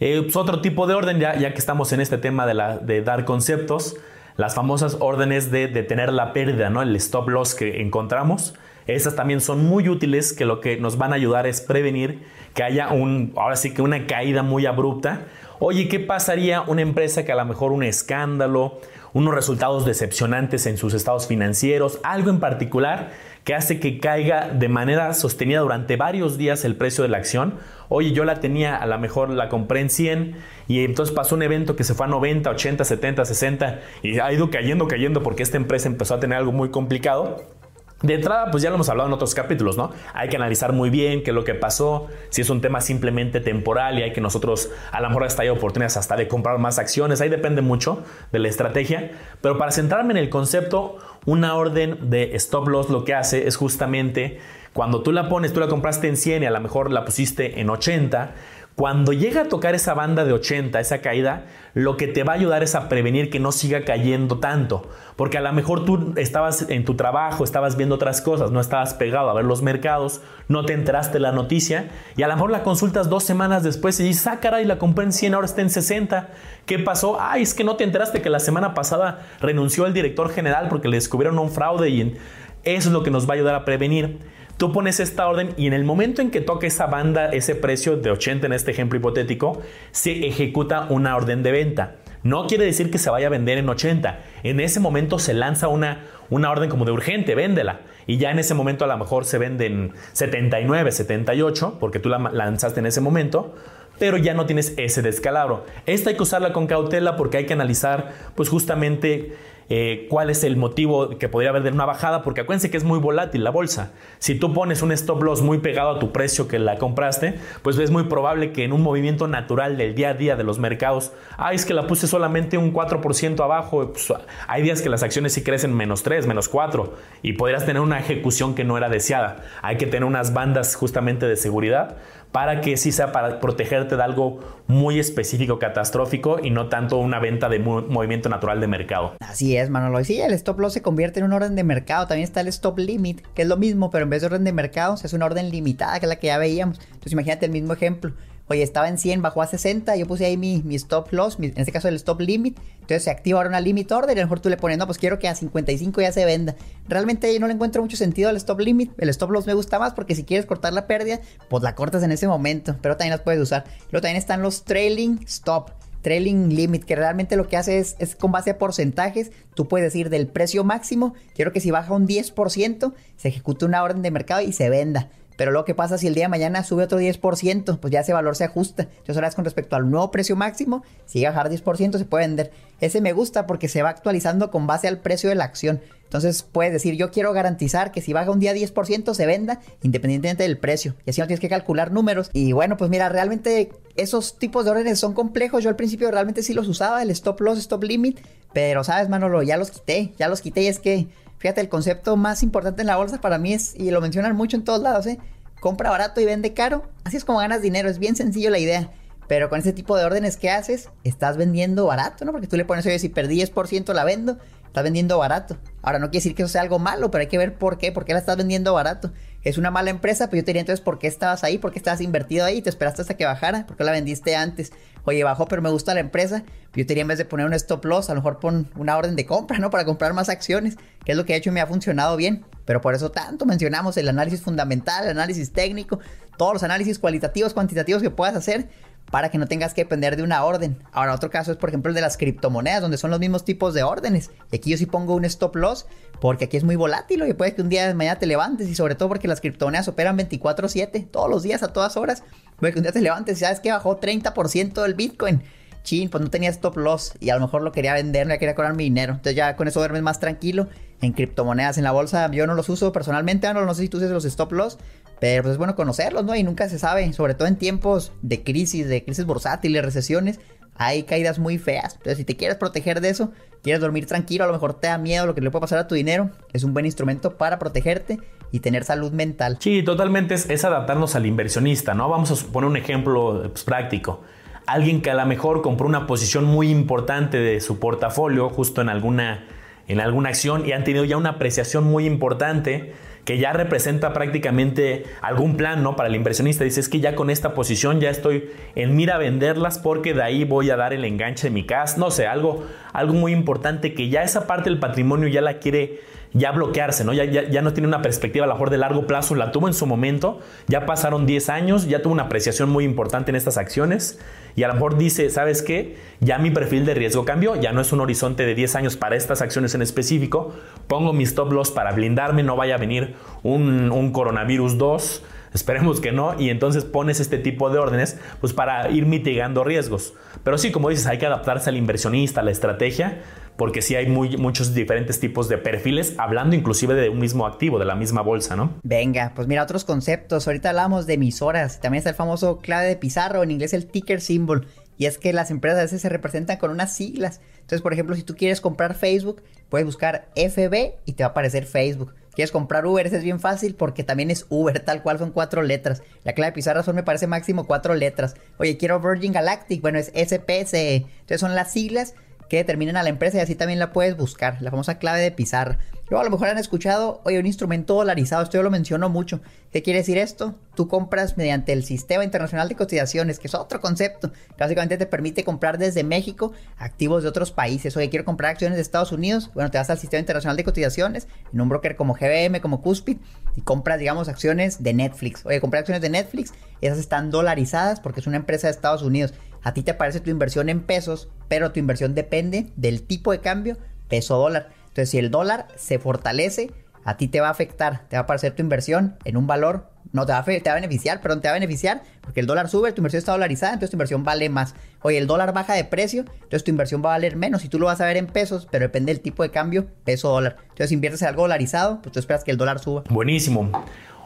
Speaker 2: Eh, pues otro tipo de orden, ya, ya que estamos en este tema de, la, de dar conceptos, las famosas órdenes de detener la pérdida, ¿no? el stop loss que encontramos. Esas también son muy útiles, que lo que nos van a ayudar es prevenir que haya un, ahora sí que una caída muy abrupta. Oye, ¿qué pasaría una empresa que a lo mejor un escándalo, unos resultados decepcionantes en sus estados financieros, algo en particular que hace que caiga de manera sostenida durante varios días el precio de la acción? Oye, yo la tenía, a lo mejor la compré en 100 y entonces pasó un evento que se fue a 90, 80, 70, 60 y ha ido cayendo, cayendo porque esta empresa empezó a tener algo muy complicado de entrada, pues ya lo hemos hablado en otros capítulos, ¿no? Hay que analizar muy bien qué es lo que pasó, si es un tema simplemente temporal y hay que nosotros, a lo mejor hasta hay oportunidades hasta de comprar más acciones, ahí depende mucho de la estrategia, pero para centrarme en el concepto, una orden de stop loss lo que hace es justamente cuando tú la pones, tú la compraste en 100 y a lo mejor la pusiste en 80, cuando llega a tocar esa banda de 80, esa caída, lo que te va a ayudar es a prevenir que no siga cayendo tanto. Porque a lo mejor tú estabas en tu trabajo, estabas viendo otras cosas, no estabas pegado a ver los mercados, no te enteraste la noticia y a lo mejor la consultas dos semanas después y dices, ah, caray, la compré en 100, ahora está en 60. ¿Qué pasó? Ay, es que no te enteraste que la semana pasada renunció el director general porque le descubrieron un fraude y eso es lo que nos va a ayudar a prevenir. Tú pones esta orden y en el momento en que toque esa banda, ese precio de 80 en este ejemplo hipotético, se ejecuta una orden de venta. No quiere decir que se vaya a vender en 80. En ese momento se lanza una, una orden como de urgente, véndela. Y ya en ese momento a lo mejor se vende en 79, 78, porque tú la lanzaste en ese momento pero ya no tienes ese descalabro. Esta hay que usarla con cautela porque hay que analizar pues justamente eh, cuál es el motivo que podría haber de una bajada, porque acuérdense que es muy volátil la bolsa. Si tú pones un stop loss muy pegado a tu precio que la compraste, pues es muy probable que en un movimiento natural del día a día de los mercados, ah, es que la puse solamente un 4% abajo, pues, hay días que las acciones sí crecen menos 3, menos 4 y podrías tener una ejecución que no era deseada. Hay que tener unas bandas justamente de seguridad para que sí sea para protegerte de algo muy específico, catastrófico y no tanto una venta de movimiento natural de mercado.
Speaker 1: Así es, Manolo. Y sí, el stop loss se convierte en un orden de mercado. También está el stop limit, que es lo mismo, pero en vez de orden de mercado, es una orden limitada, que es la que ya veíamos. Entonces imagínate el mismo ejemplo. Oye, estaba en 100, bajó a 60, yo puse ahí mi, stop loss, en este caso el stop limit, entonces se activa ahora una limit order y a lo mejor tú le pones, no, pues quiero que a 55 ya se venda. Realmente no le encuentro mucho sentido al stop limit, el stop loss me gusta más porque si quieres cortar la pérdida, pues la cortas en ese momento, pero también las puedes usar. Luego también están los trailing stop. Trailing Limit, que realmente lo que hace es, es, con base a porcentajes. Tú puedes decir del precio máximo, quiero que si baja un 10%, se ejecute una orden de mercado y se venda Pero luego, ¿qué pasa si el día de mañana sube otro 10%? Pues ya ese valor se ajusta. Entonces, ahora es con respecto al nuevo precio máximo, si llega a bajar 10%, se puede vender. Ese me gusta porque se va actualizando con base al precio de la acción. Entonces puedes decir, yo quiero garantizar que si baja un día 10% se venda independientemente del precio. Y así no tienes que calcular números. Y bueno, pues mira, realmente esos tipos de órdenes son complejos. Yo al principio realmente sí los usaba, el stop loss, stop limit. Pero sabes, Manolo, ya los quité, ya los quité. Y es que, fíjate, el concepto más importante en la bolsa para mí es, y lo mencionan mucho en todos lados, ¿eh? Compra barato y vende caro. Así es como ganas dinero, es bien sencillo la idea. Pero con ese tipo de órdenes que haces, estás vendiendo barato, ¿no? Porque tú le pones, oye, si perdí 10% la vendo, estás vendiendo barato. Ahora, no quiere decir que eso sea algo malo, pero hay que ver por qué, por qué la estás vendiendo barato. Es una mala empresa, pero yo te diría entonces, ¿por qué estabas ahí? ¿Por qué estabas invertido ahí? ¿Te esperaste hasta que bajara? ¿Por qué la vendiste antes? Oye, bajó, pero me gusta la empresa. Yo te diría, en vez de poner un stop loss, a lo mejor pon una orden de compra, ¿no? Para comprar más acciones, que es lo que he hecho y me ha funcionado bien. Pero por eso tanto mencionamos el análisis fundamental, el análisis técnico, todos los análisis cualitativos, cuantitativos que puedas hacer para que no tengas que depender de una orden. Ahora, otro caso es, por ejemplo, el de las criptomonedas, donde son los mismos tipos de órdenes. Y aquí yo sí pongo un stop loss, porque aquí es muy volátil y puede que un día de mañana te levantes, y sobre todo porque las criptomonedas operan 24/7, todos los días, a todas horas. Puede que un día te levantes y sabes que bajó 30% del Bitcoin. Chin, pues no tenía stop loss y a lo mejor lo quería vender, no quería cobrar mi dinero. Entonces ya con eso duermes más tranquilo. En criptomonedas, en la bolsa, yo no los uso personalmente, no, no sé si tú usas los stop loss, pero pues es bueno conocerlos, ¿no? Y nunca se sabe, sobre todo en tiempos de crisis, de crisis bursátiles, recesiones, hay caídas muy feas. Entonces, si te quieres proteger de eso, quieres dormir tranquilo, a lo mejor te da miedo lo que le puede pasar a tu dinero, es un buen instrumento para protegerte y tener salud mental.
Speaker 2: Sí, totalmente es, adaptarnos al inversionista, ¿no? Vamos a poner un ejemplo pues, práctico. Alguien que a lo mejor compró una posición muy importante de su portafolio justo en alguna, en alguna acción y han tenido ya una apreciación muy importante que ya representa prácticamente algún plan, ¿no? Para el inversionista. Dice, es que ya con esta posición ya estoy en mira venderlas porque de ahí voy a dar el enganche de mi casa. No sé, algo, algo muy importante que ya esa parte del patrimonio ya la quiere ya bloquearse, ¿no? Ya, ya, no tiene una perspectiva a lo mejor de largo plazo, la tuvo en su momento, ya pasaron 10 años, ya tuvo una apreciación muy importante en estas acciones y a lo mejor dice, ¿sabes qué? Ya mi perfil de riesgo cambió, ya no es un horizonte de 10 años para estas acciones en específico, pongo mi stop loss para blindarme, no vaya a venir un, un coronavirus 2, esperemos que no, y entonces pones este tipo de órdenes pues para ir mitigando riesgos. Pero sí, como dices, hay que adaptarse al inversionista, a la estrategia, porque sí hay muy, muchos diferentes tipos de perfiles, hablando inclusive de un mismo activo, de la misma bolsa, ¿no?
Speaker 1: Venga, pues mira, otros conceptos. Ahorita hablamos de emisoras, también está el famoso clave de Pizarro, en inglés el ticker symbol. Y es que las empresas a veces se representan con unas siglas. Entonces, por ejemplo, si tú quieres comprar Facebook, puedes buscar FB y te va a aparecer Facebook. Quieres comprar Uber, ese es bien fácil porque también es Uber, tal cual son cuatro letras. La clave de Pizarro son, me parece, máximo cuatro letras. Oye, quiero Virgin Galactic, bueno, es SPCE. Entonces son las siglas que determinen a la empresa y así también la puedes buscar, la famosa clave de pizarra. A lo mejor han escuchado, oye, un instrumento dolarizado, esto yo lo menciono mucho. ¿Qué quiere decir esto? Tú compras mediante el Sistema Internacional de Cotizaciones, que es otro concepto. básicamente te permite comprar desde México activos de otros países. Oye, quiero comprar acciones de Estados Unidos. Bueno, te vas al Sistema Internacional de Cotizaciones, en un broker como GBM, como Cuspid, y compras, digamos, acciones de Netflix. Oye, comprar acciones de Netflix, esas están dolarizadas porque es una empresa de Estados Unidos. A ti te aparece tu inversión en pesos, pero tu inversión depende del tipo de cambio peso dólar. Entonces, si el dólar se fortalece, a ti te va a afectar, te va a aparecer tu inversión en un valor, no te va a, te va a beneficiar, perdón, te va a beneficiar porque el dólar sube, tu inversión está dolarizada, entonces tu inversión vale más. Oye, el dólar baja de precio, entonces tu inversión va a valer menos. Si tú lo vas a ver en pesos, pero depende del tipo de cambio, peso dólar. Entonces, si inviertes en algo dolarizado, pues tú esperas que el dólar suba.
Speaker 2: Buenísimo.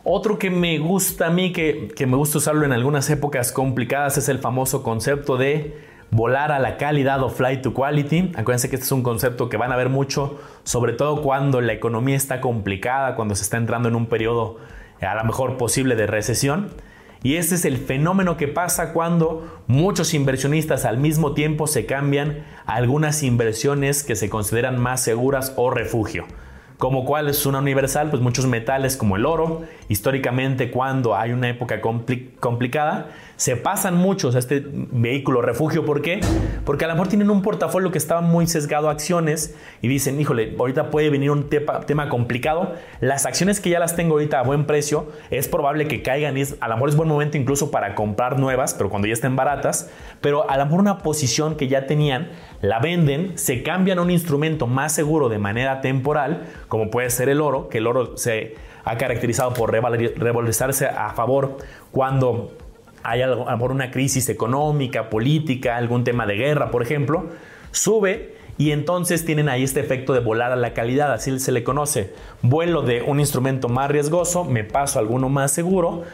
Speaker 2: Otro que me gusta a mí, que, que me gusta usarlo en algunas épocas complicadas, es el famoso concepto de volar a la calidad o fly to quality. Acuérdense que este es un concepto que van a ver mucho, sobre todo cuando la economía está complicada, cuando se está entrando en un periodo eh, a lo mejor posible de recesión. Y este es el fenómeno que pasa cuando muchos inversionistas al mismo tiempo se cambian a algunas inversiones que se consideran más seguras o refugio como cuál es una universal, pues muchos metales como el oro, históricamente cuando hay una época complicada, se pasan muchos a este vehículo refugio. ¿Por qué? Porque a lo mejor tienen un portafolio que estaba muy sesgado a acciones y dicen, híjole, ahorita puede venir un tema complicado. Las acciones que ya las tengo ahorita a buen precio, es probable que caigan y a lo mejor es buen momento incluso para comprar nuevas, pero cuando ya estén baratas. Pero a lo mejor una posición que ya tenían, la venden, se cambian a un instrumento más seguro de manera temporal como puede ser el oro, que el oro se ha caracterizado por revalorizarse a favor cuando hay a lo mejor una crisis económica, política, algún tema de guerra, por ejemplo, sube y entonces tienen ahí este efecto de volar a la calidad, así se le conoce. Vuelo de un instrumento más riesgoso, me paso a alguno más seguro,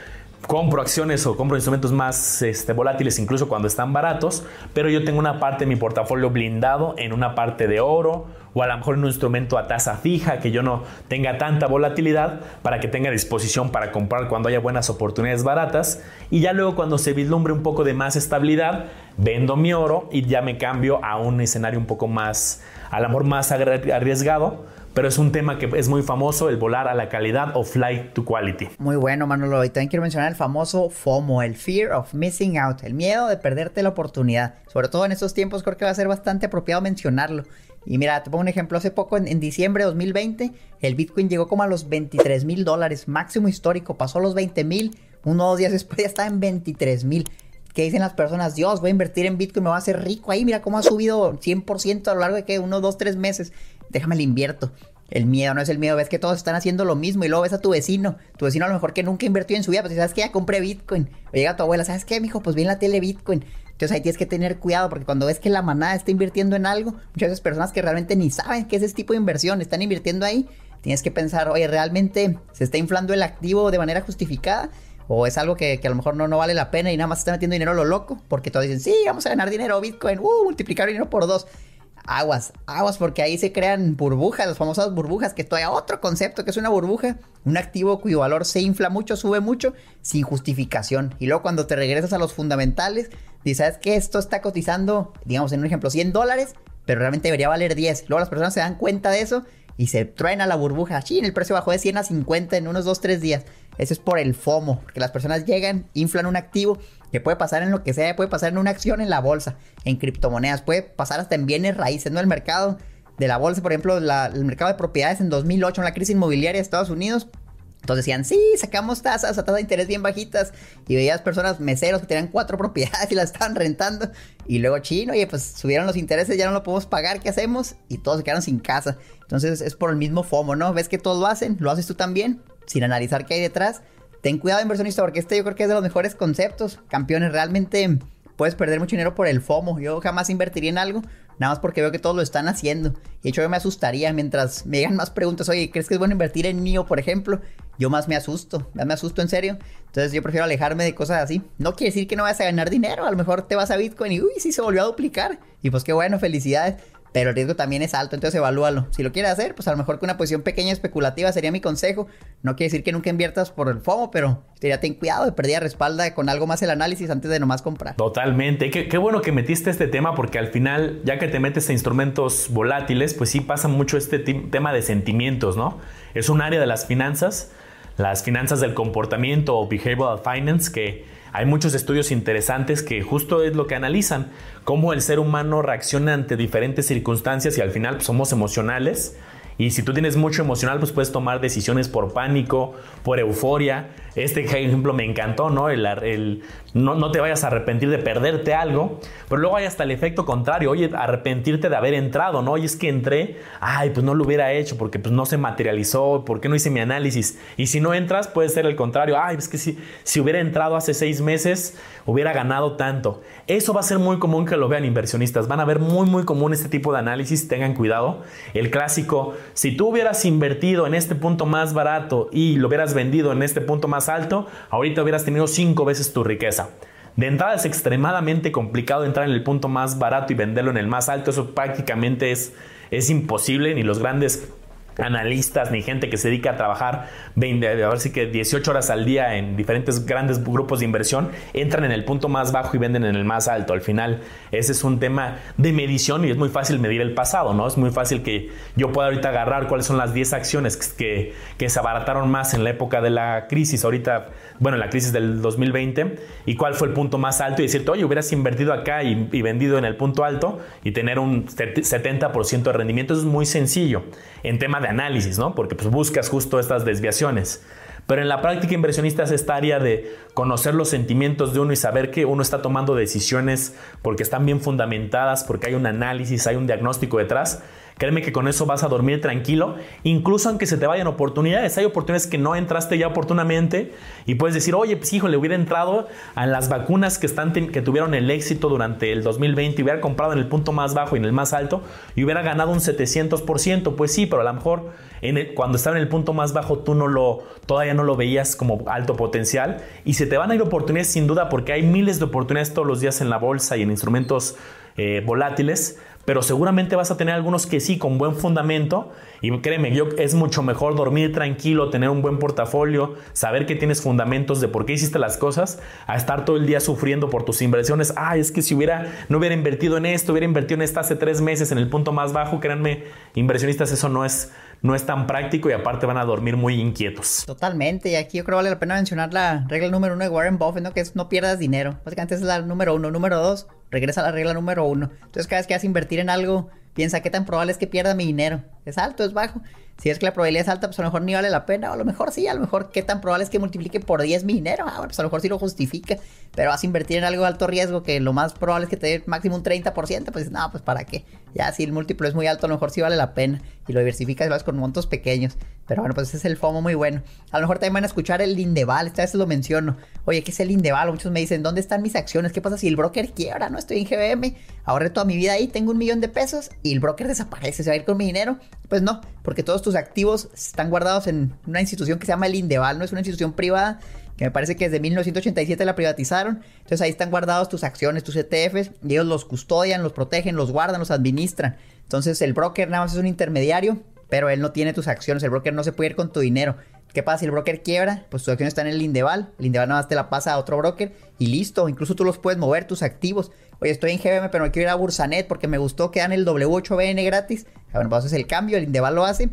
Speaker 2: compro acciones o compro instrumentos más este, volátiles incluso cuando están baratos, pero yo tengo una parte de mi portafolio blindado en una parte de oro o a lo mejor en un instrumento a tasa fija que yo no tenga tanta volatilidad para que tenga disposición para comprar cuando haya buenas oportunidades baratas y ya luego cuando se vislumbre un poco de más estabilidad vendo mi oro y ya me cambio a un escenario un poco más a lo mejor más arriesgado pero es un tema que es muy famoso, el volar a la calidad o flight to quality.
Speaker 1: Muy bueno, Manolo. Y también quiero mencionar el famoso FOMO, el Fear of Missing Out, el miedo de perderte la oportunidad. Sobre todo en estos tiempos creo que va a ser bastante apropiado mencionarlo. Y mira, te pongo un ejemplo. Hace poco, en, diciembre de 2020, el Bitcoin llegó como a los 23 mil dólares, máximo histórico. Pasó los 20 mil, uno o dos días después ya está en 23 mil. ¿Qué dicen las personas? Dios, voy a invertir en Bitcoin, me voy a hacer rico ahí. Mira cómo ha subido 100% a lo largo de que uno, dos, tres meses déjame le invierto. El miedo no es el miedo, ves que todos están haciendo lo mismo y luego ves a tu vecino, tu vecino a lo mejor que nunca invirtió en su vida, pues sabes que ya compré Bitcoin. O llega tu abuela, ¿sabes qué, mijo? Pues vi en la tele Bitcoin. Entonces ahí tienes que tener cuidado porque cuando ves que la manada está invirtiendo en algo, muchas veces personas que realmente ni saben qué es ese tipo de inversión están invirtiendo ahí, tienes que pensar, oye, ¿realmente se está inflando el activo de manera justificada? ¿O es algo que, a lo mejor no, no vale la pena y nada más está metiendo dinero a lo loco? Porque todos dicen, sí, vamos a ganar dinero, Bitcoin, uh, multiplicar dinero por dos aguas, aguas, porque ahí se crean burbujas, las famosas burbujas, que todavía otro concepto que es una burbuja, un activo cuyo valor se infla mucho, sube mucho, sin justificación. Y luego cuando te regresas a los fundamentales, dices, ¿sabes qué? Esto está cotizando, digamos, en un ejemplo, 100 dólares, pero realmente debería valer 10. Luego las personas se dan cuenta de eso y se traen a la burbuja. Sí, el precio bajó de 100 a 50 en unos 2, 3 días. Eso es por el FOMO, porque las personas llegan, inflan un activo que puede pasar en lo que sea, puede pasar en una acción en la bolsa, en criptomonedas, puede pasar hasta en bienes raíces, ¿no? El mercado de la bolsa, por ejemplo, el mercado de propiedades en 2008, en la crisis inmobiliaria de Estados Unidos. Entonces decían, sí, sacamos tasas a tasas de interés bien bajitas. Y veías personas meseros que tenían cuatro [laughs] propiedades y las estaban rentando. Y luego chino, oye, pues subieron los intereses, ya no lo podemos pagar, ¿qué hacemos? Y todos se quedaron sin casa. Entonces es por el mismo FOMO, ¿no? Ves que todos lo hacen, lo haces tú también, sin analizar qué hay detrás ten cuidado inversionista porque este yo creo que es de los mejores conceptos. Campeones, realmente puedes perder mucho dinero por el FOMO. Yo jamás invertiría en algo, nada más porque veo que todos lo están haciendo. Y de hecho yo me asustaría mientras me llegan más preguntas, oye, ¿crees que es bueno invertir en mío, por ejemplo? Yo más me asusto, más me asusto en serio. Entonces yo prefiero alejarme de cosas así. No quiere decir que no vas a ganar dinero, a lo mejor te vas a Bitcoin y uy, sí se volvió a duplicar. Y pues qué bueno, felicidades pero el riesgo también es alto, entonces evalúalo. Si lo quieres hacer, pues a lo mejor que una posición pequeña especulativa sería mi consejo. No quiere decir que nunca inviertas por el FOMO, pero ya ten cuidado de perder respalda con algo más el análisis antes de nomás comprar.
Speaker 2: Totalmente. Qué, qué, bueno que metiste este tema porque al final, ya que te metes a instrumentos volátiles, pues sí pasa mucho este tema de sentimientos, ¿no? Es un área de las finanzas, las finanzas del comportamiento o behavioral finance que hay muchos estudios interesantes que justo es lo que analizan, cómo el ser humano reacciona ante diferentes circunstancias y al final pues, somos emocionales y si tú tienes mucho emocional, pues puedes tomar decisiones por pánico, por euforia. Este [laughs] ejemplo me encantó, ¿no? El, no, no, te vayas a arrepentir de perderte algo, pero luego hay hasta el efecto contrario, oye, arrepentirte de haber entrado, ¿no? Oye, es que entré, ay, pues no lo hubiera hecho porque pues no se materializó, ¿por qué no hice mi análisis? Y si no entras, puede ser el contrario, ay, es que si, si hubiera entrado hace seis meses, hubiera ganado tanto. Eso va a ser muy común que lo vean inversionistas, van a ver muy, muy común este tipo de análisis, tengan cuidado. El clásico, si tú hubieras invertido en este punto más barato y lo hubieras vendido en este punto más alto, ahorita hubieras tenido cinco veces tu riqueza. De entrada es extremadamente complicado entrar en el punto más barato y venderlo en el más alto. Eso prácticamente es, es imposible. Ni los grandes analistas ni gente que se dedica a trabajar 20, a ver si que 18 horas al día en diferentes grandes grupos de inversión entran en el punto más bajo y venden en el más alto. Al final, ese es un tema de medición y es muy fácil medir el pasado, ¿no? Es muy fácil que yo pueda ahorita agarrar cuáles son las 10 acciones que, que se abarataron más en la época de la crisis, ahorita, bueno, en la crisis del 2020, y cuál fue el punto más alto y decirte, oye, hubieras invertido acá y, y vendido en el punto alto y tener un 70% de rendimiento. Eso es muy sencillo en tema de análisis, ¿no? Porque pues, buscas justo estas desviaciones. Pero en la práctica inversionista es esta área de conocer los sentimientos de uno y saber que uno está tomando decisiones porque están bien fundamentadas, porque hay un análisis, hay un diagnóstico detrás, Créeme que con eso vas a dormir tranquilo, incluso aunque se te vayan oportunidades. Hay oportunidades que no entraste ya oportunamente y puedes decir, oye, pues hijo, le hubiera entrado a las vacunas que, están, que tuvieron el éxito durante el 2020 y hubiera comprado en el punto más bajo y en el más alto y hubiera ganado un 700%. Pues sí, pero a lo mejor cuando estaba en el punto más bajo tú no lo, todavía no lo veías como alto potencial y se te van a ir oportunidades sin duda porque hay miles de oportunidades todos los días en la bolsa y en instrumentos eh, volátiles pero seguramente vas a tener algunos que sí, con buen fundamento. Y créeme, yo, es mucho mejor dormir tranquilo, tener un buen portafolio, saber que tienes fundamentos de por qué hiciste las cosas, a estar todo el día sufriendo por tus inversiones. Ah, es que si hubiera, no hubiera invertido en esto, hubiera invertido en esta hace tres meses en el punto más bajo, créanme, inversionistas, eso no es, no es tan práctico y aparte van a dormir muy inquietos.
Speaker 1: Totalmente, y aquí yo creo que vale la pena mencionar la regla número uno de Warren Buffett, ¿no? que es no pierdas dinero. Básicamente es la número uno. Número dos, regresa a la regla número uno. Entonces, cada vez que vas a invertir en algo, piensa qué tan probable es que pierda mi dinero. ¿Es alto? ¿Es bajo? Si es que la probabilidad es alta, pues a lo mejor ni vale la pena. O a lo mejor sí, a lo mejor qué tan probable es que multiplique por 10 mi dinero. Ah, bueno, pues a lo mejor sí lo justifica. Pero vas a invertir en algo de alto riesgo que lo más probable es que te dé máximo un 30%. Pues no, pues para qué. Ya si el múltiplo es muy alto, a lo mejor sí vale la pena. Y lo diversificas y vas con montos pequeños. Pero bueno, pues ese es el FOMO muy bueno. A lo mejor también van a escuchar el Lindeval. Esta vez lo menciono. Oye, ¿qué es el Lindeval? Muchos me dicen, ¿dónde están mis acciones? ¿Qué pasa si el broker quiebra? No estoy en GBM. Ahorré toda mi vida ahí, tengo un millón de pesos y el broker desaparece. ¿Se va a ir con mi dinero? Pues no, porque todos tus activos están guardados en una institución que se llama el Indeval, no es una institución privada que me parece que desde 1987 la privatizaron. Entonces ahí están guardados tus acciones, tus ETFs, y ellos los custodian, los protegen, los guardan, los administran. Entonces el broker nada más es un intermediario, pero él no tiene tus acciones, el broker no se puede ir con tu dinero. ¿Qué pasa si el broker quiebra? Pues tus acciones están en el Indeval, el Indeval nada más te la pasa a otro broker y listo, incluso tú los puedes mover, tus activos. Oye, estoy en GBM, pero me quiero ir a Bursanet porque me gustó que dan el W8BN gratis. Bueno, pues haces el cambio, el Indeval lo hace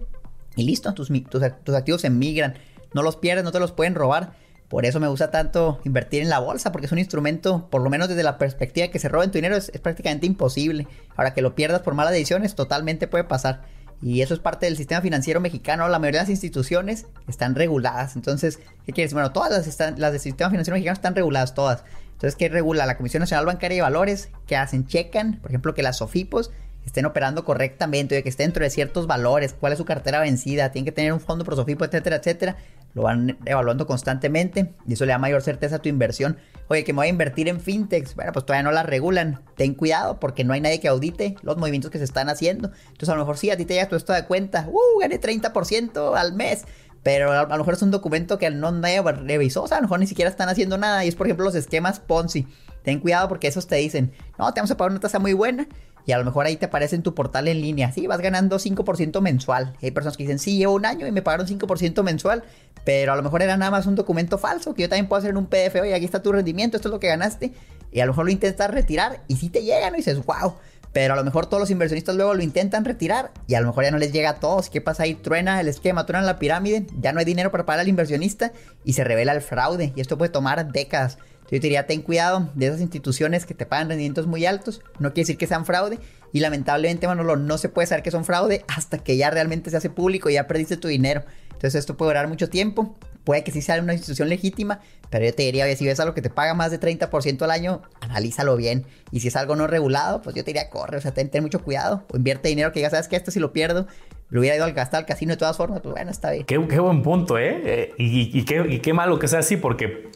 Speaker 1: y listo, tus, tus, activos se migran. No los pierdes, no te los pueden robar. Por eso me gusta tanto invertir en la bolsa, porque es un instrumento, por lo menos desde la perspectiva de que se roben tu dinero, es, prácticamente imposible. Ahora que lo pierdas por malas decisiones, totalmente puede pasar. Y eso es parte del sistema financiero mexicano. La mayoría de las instituciones están reguladas. Entonces, ¿qué quieres? Bueno, todas las, están, las del sistema financiero mexicano están reguladas, todas. Entonces, ¿qué regula? La Comisión Nacional Bancaria de Valores, que hacen? Checan, por ejemplo, que las SOFIPOS estén operando correctamente, que esté dentro de ciertos valores, cuál es su cartera vencida, tienen que tener un fondo prosofipo, etcétera, etcétera. Lo van evaluando constantemente y eso le da mayor certeza a tu inversión. Oye, que me voy a invertir en fintechs. Bueno, pues todavía no la regulan. Ten cuidado porque no hay nadie que audite los movimientos que se están haciendo. Entonces, a lo mejor sí, a ti te llega tu estado de cuenta. ¡Uh! Gané 30% al mes. Pero a lo mejor es un documento que no nadie revisó. O sea, a lo mejor ni siquiera están haciendo nada. Y es, por ejemplo, los esquemas Ponzi. Ten cuidado porque esos te dicen, no, te vamos a pagar una tasa muy buena y a lo mejor ahí te aparece en tu portal en línea. Sí, vas ganando 5% mensual. hay personas que dicen, sí, llevo un año y me pagaron 5% mensual, pero a lo mejor era nada más un documento falso que yo también puedo hacer en un PDF. Oye, aquí está tu rendimiento, esto es lo que ganaste. Y a lo mejor lo intentas retirar y sí te llegan y dices, wow. Pero a lo mejor todos los inversionistas luego lo intentan retirar y a lo mejor ya no les llega a todos. ¿Qué pasa ahí? Truena el esquema, truena la pirámide, ya no hay dinero para pagar al inversionista y se revela el fraude. Y esto puede tomar décadas. Yo te diría, ten cuidado de esas instituciones que te pagan rendimientos muy altos. No quiere decir que sean fraude. Y lamentablemente, Manolo, no se puede saber que son fraude hasta que ya realmente se hace público y ya perdiste tu dinero. Entonces esto puede durar mucho tiempo. Puede que sí sea una institución legítima, pero yo te diría, oye, si ves algo que te paga más de 30% al año, analízalo bien. Y si es algo no regulado, pues yo te diría, corre, o sea, ten, mucho cuidado. O invierte dinero que ya sabes que esto si lo pierdo, lo hubiera ido al gastar al casino de todas formas, pues bueno, está bien.
Speaker 2: Qué, buen punto, ¿eh? eh y, qué, y, qué, malo que sea así, porque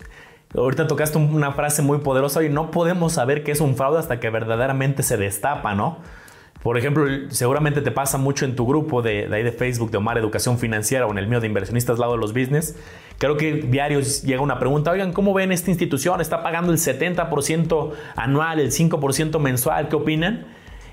Speaker 2: Ahorita tocaste una frase muy poderosa y no podemos saber qué es un fraude hasta que verdaderamente se destapa, ¿no? Por ejemplo, seguramente te pasa mucho en tu grupo de, ahí de Facebook de Omar Educación Financiera o en el mío de Inversionistas Lado de los Business. Creo que diarios llega una pregunta, oigan, ¿cómo ven esta institución? ¿Está pagando el 70% anual, el 5% mensual? ¿Qué opinan?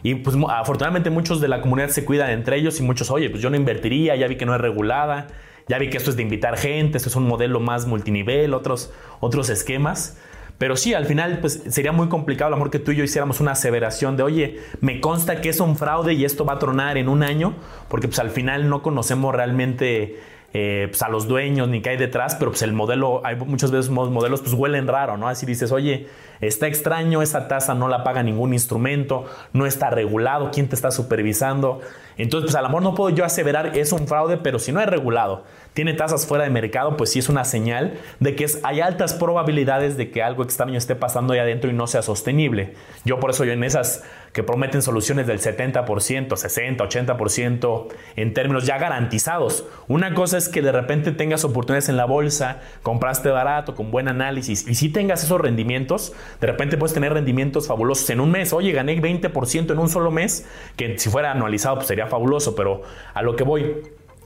Speaker 2: Y pues afortunadamente muchos de la comunidad se cuidan entre ellos y muchos, oye, pues yo no invertiría, ya vi que no es regulada. Ya vi que esto es de invitar gente, esto es un modelo más multinivel, otros, otros esquemas. Pero sí, al final pues, sería muy complicado, a lo mejor que tú y yo hiciéramos una aseveración de, oye, me consta que es un fraude y esto va a tronar en un año, porque pues al final no conocemos realmente eh, pues, a los dueños ni qué hay detrás, pero pues el modelo, hay muchas veces modelos pues huelen raro, ¿no? Así dices, oye, está extraño, esa tasa no la paga ningún instrumento, no está regulado, ¿quién te está supervisando? Entonces, pues a lo mejor no puedo yo aseverar es un fraude, pero si no es regulado, tiene tasas fuera de mercado, pues sí es una señal de que hay altas probabilidades de que algo extraño esté pasando ahí adentro y no sea sostenible. Yo por eso yo en esas que prometen soluciones del 70%, 60, 80% en términos ya garantizados. Una cosa es que de repente tengas oportunidades en la bolsa, compraste barato, con buen análisis, y si tengas esos rendimientos, de repente puedes tener rendimientos fabulosos en un mes. Oye, gané 20% en un solo mes, que si fuera anualizado pues sería fabuloso, pero a lo que voy,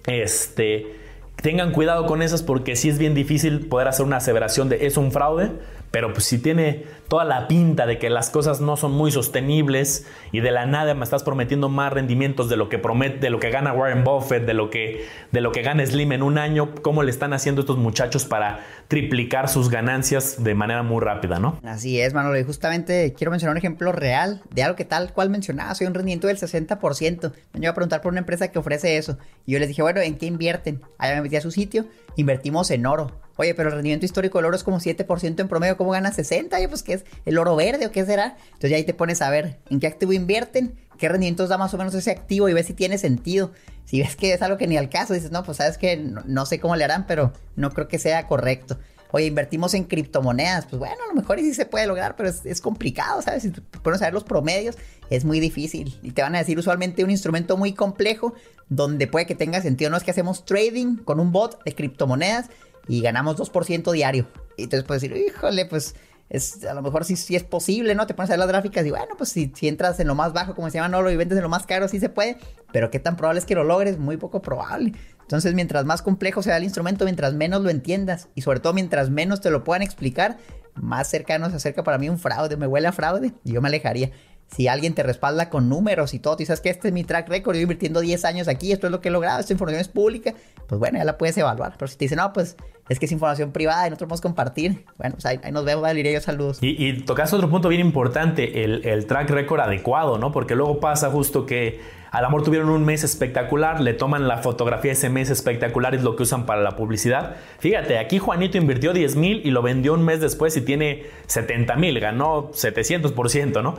Speaker 2: este, tengan cuidado con esas porque sí es bien difícil poder hacer una aseveración de es un fraude, pero pues si tiene toda la pinta de que las cosas no son muy sostenibles y de la nada me estás prometiendo más rendimientos de lo que promete, de lo que gana Warren Buffett, de lo que de lo que gana Slim en un año, cómo le están haciendo estos muchachos para triplicar sus ganancias de manera muy rápida, ¿no?
Speaker 1: Así es, Manolo, y justamente quiero mencionar un ejemplo real de algo que tal cual mencionaba, soy un rendimiento del 60%. Me a preguntar por una empresa que ofrece eso y yo les dije, bueno, ¿en qué invierten? Allá me metí a su sitio, invertimos en oro. Oye, pero el rendimiento histórico del oro es como 7% en promedio. ¿Cómo gana 60? Oye, pues ¿qué es? ¿El oro verde o qué será? Entonces ya ahí te pones a ver en qué activo invierten, qué rendimientos da más o menos ese activo y ves si tiene sentido. Si ves que es algo que ni al caso, dices, no, pues sabes que no, sé cómo le harán, pero no creo que sea correcto. Oye, invertimos en criptomonedas. Pues bueno, a lo mejor sí se puede lograr, pero es, complicado, ¿sabes? Si pones a ver los promedios, es muy difícil. Y te van a decir usualmente un instrumento muy complejo donde puede que tenga sentido. No es que hacemos trading con un bot de criptomonedas y ganamos 2% diario. Y entonces puedes decir, híjole, pues es, a lo mejor sí, sí, es posible, ¿no? Te pones a ver las gráficas y bueno, pues si, entras en lo más bajo, como se llama Nolo, y vendes en lo más caro, sí se puede, pero qué tan probable es que lo logres, muy poco probable. Entonces, mientras más complejo sea el instrumento, mientras menos lo entiendas y sobre todo mientras menos te lo puedan explicar, más cercano se acerca para mí un fraude, me huele a fraude y yo me alejaría si alguien te respalda con números y todo, y sabes que este es mi track record, yo invirtiendo 10 años aquí, esto es lo que he logrado, esta información es pública, pues bueno, ya la puedes evaluar. Pero si te dicen, no, pues es que es información privada y nosotros podemos compartir, bueno, pues ahí, nos vemos, Valeria, yo saludos.
Speaker 2: Y, y tocas otro punto bien importante, el, el track record adecuado, ¿no? Porque luego pasa justo que al amor tuvieron un mes espectacular, le toman la fotografía ese mes espectacular, es lo que usan para la publicidad. Fíjate, aquí Juanito invirtió 10 mil y lo vendió un mes después y tiene 70 mil, ganó 700%, ¿no?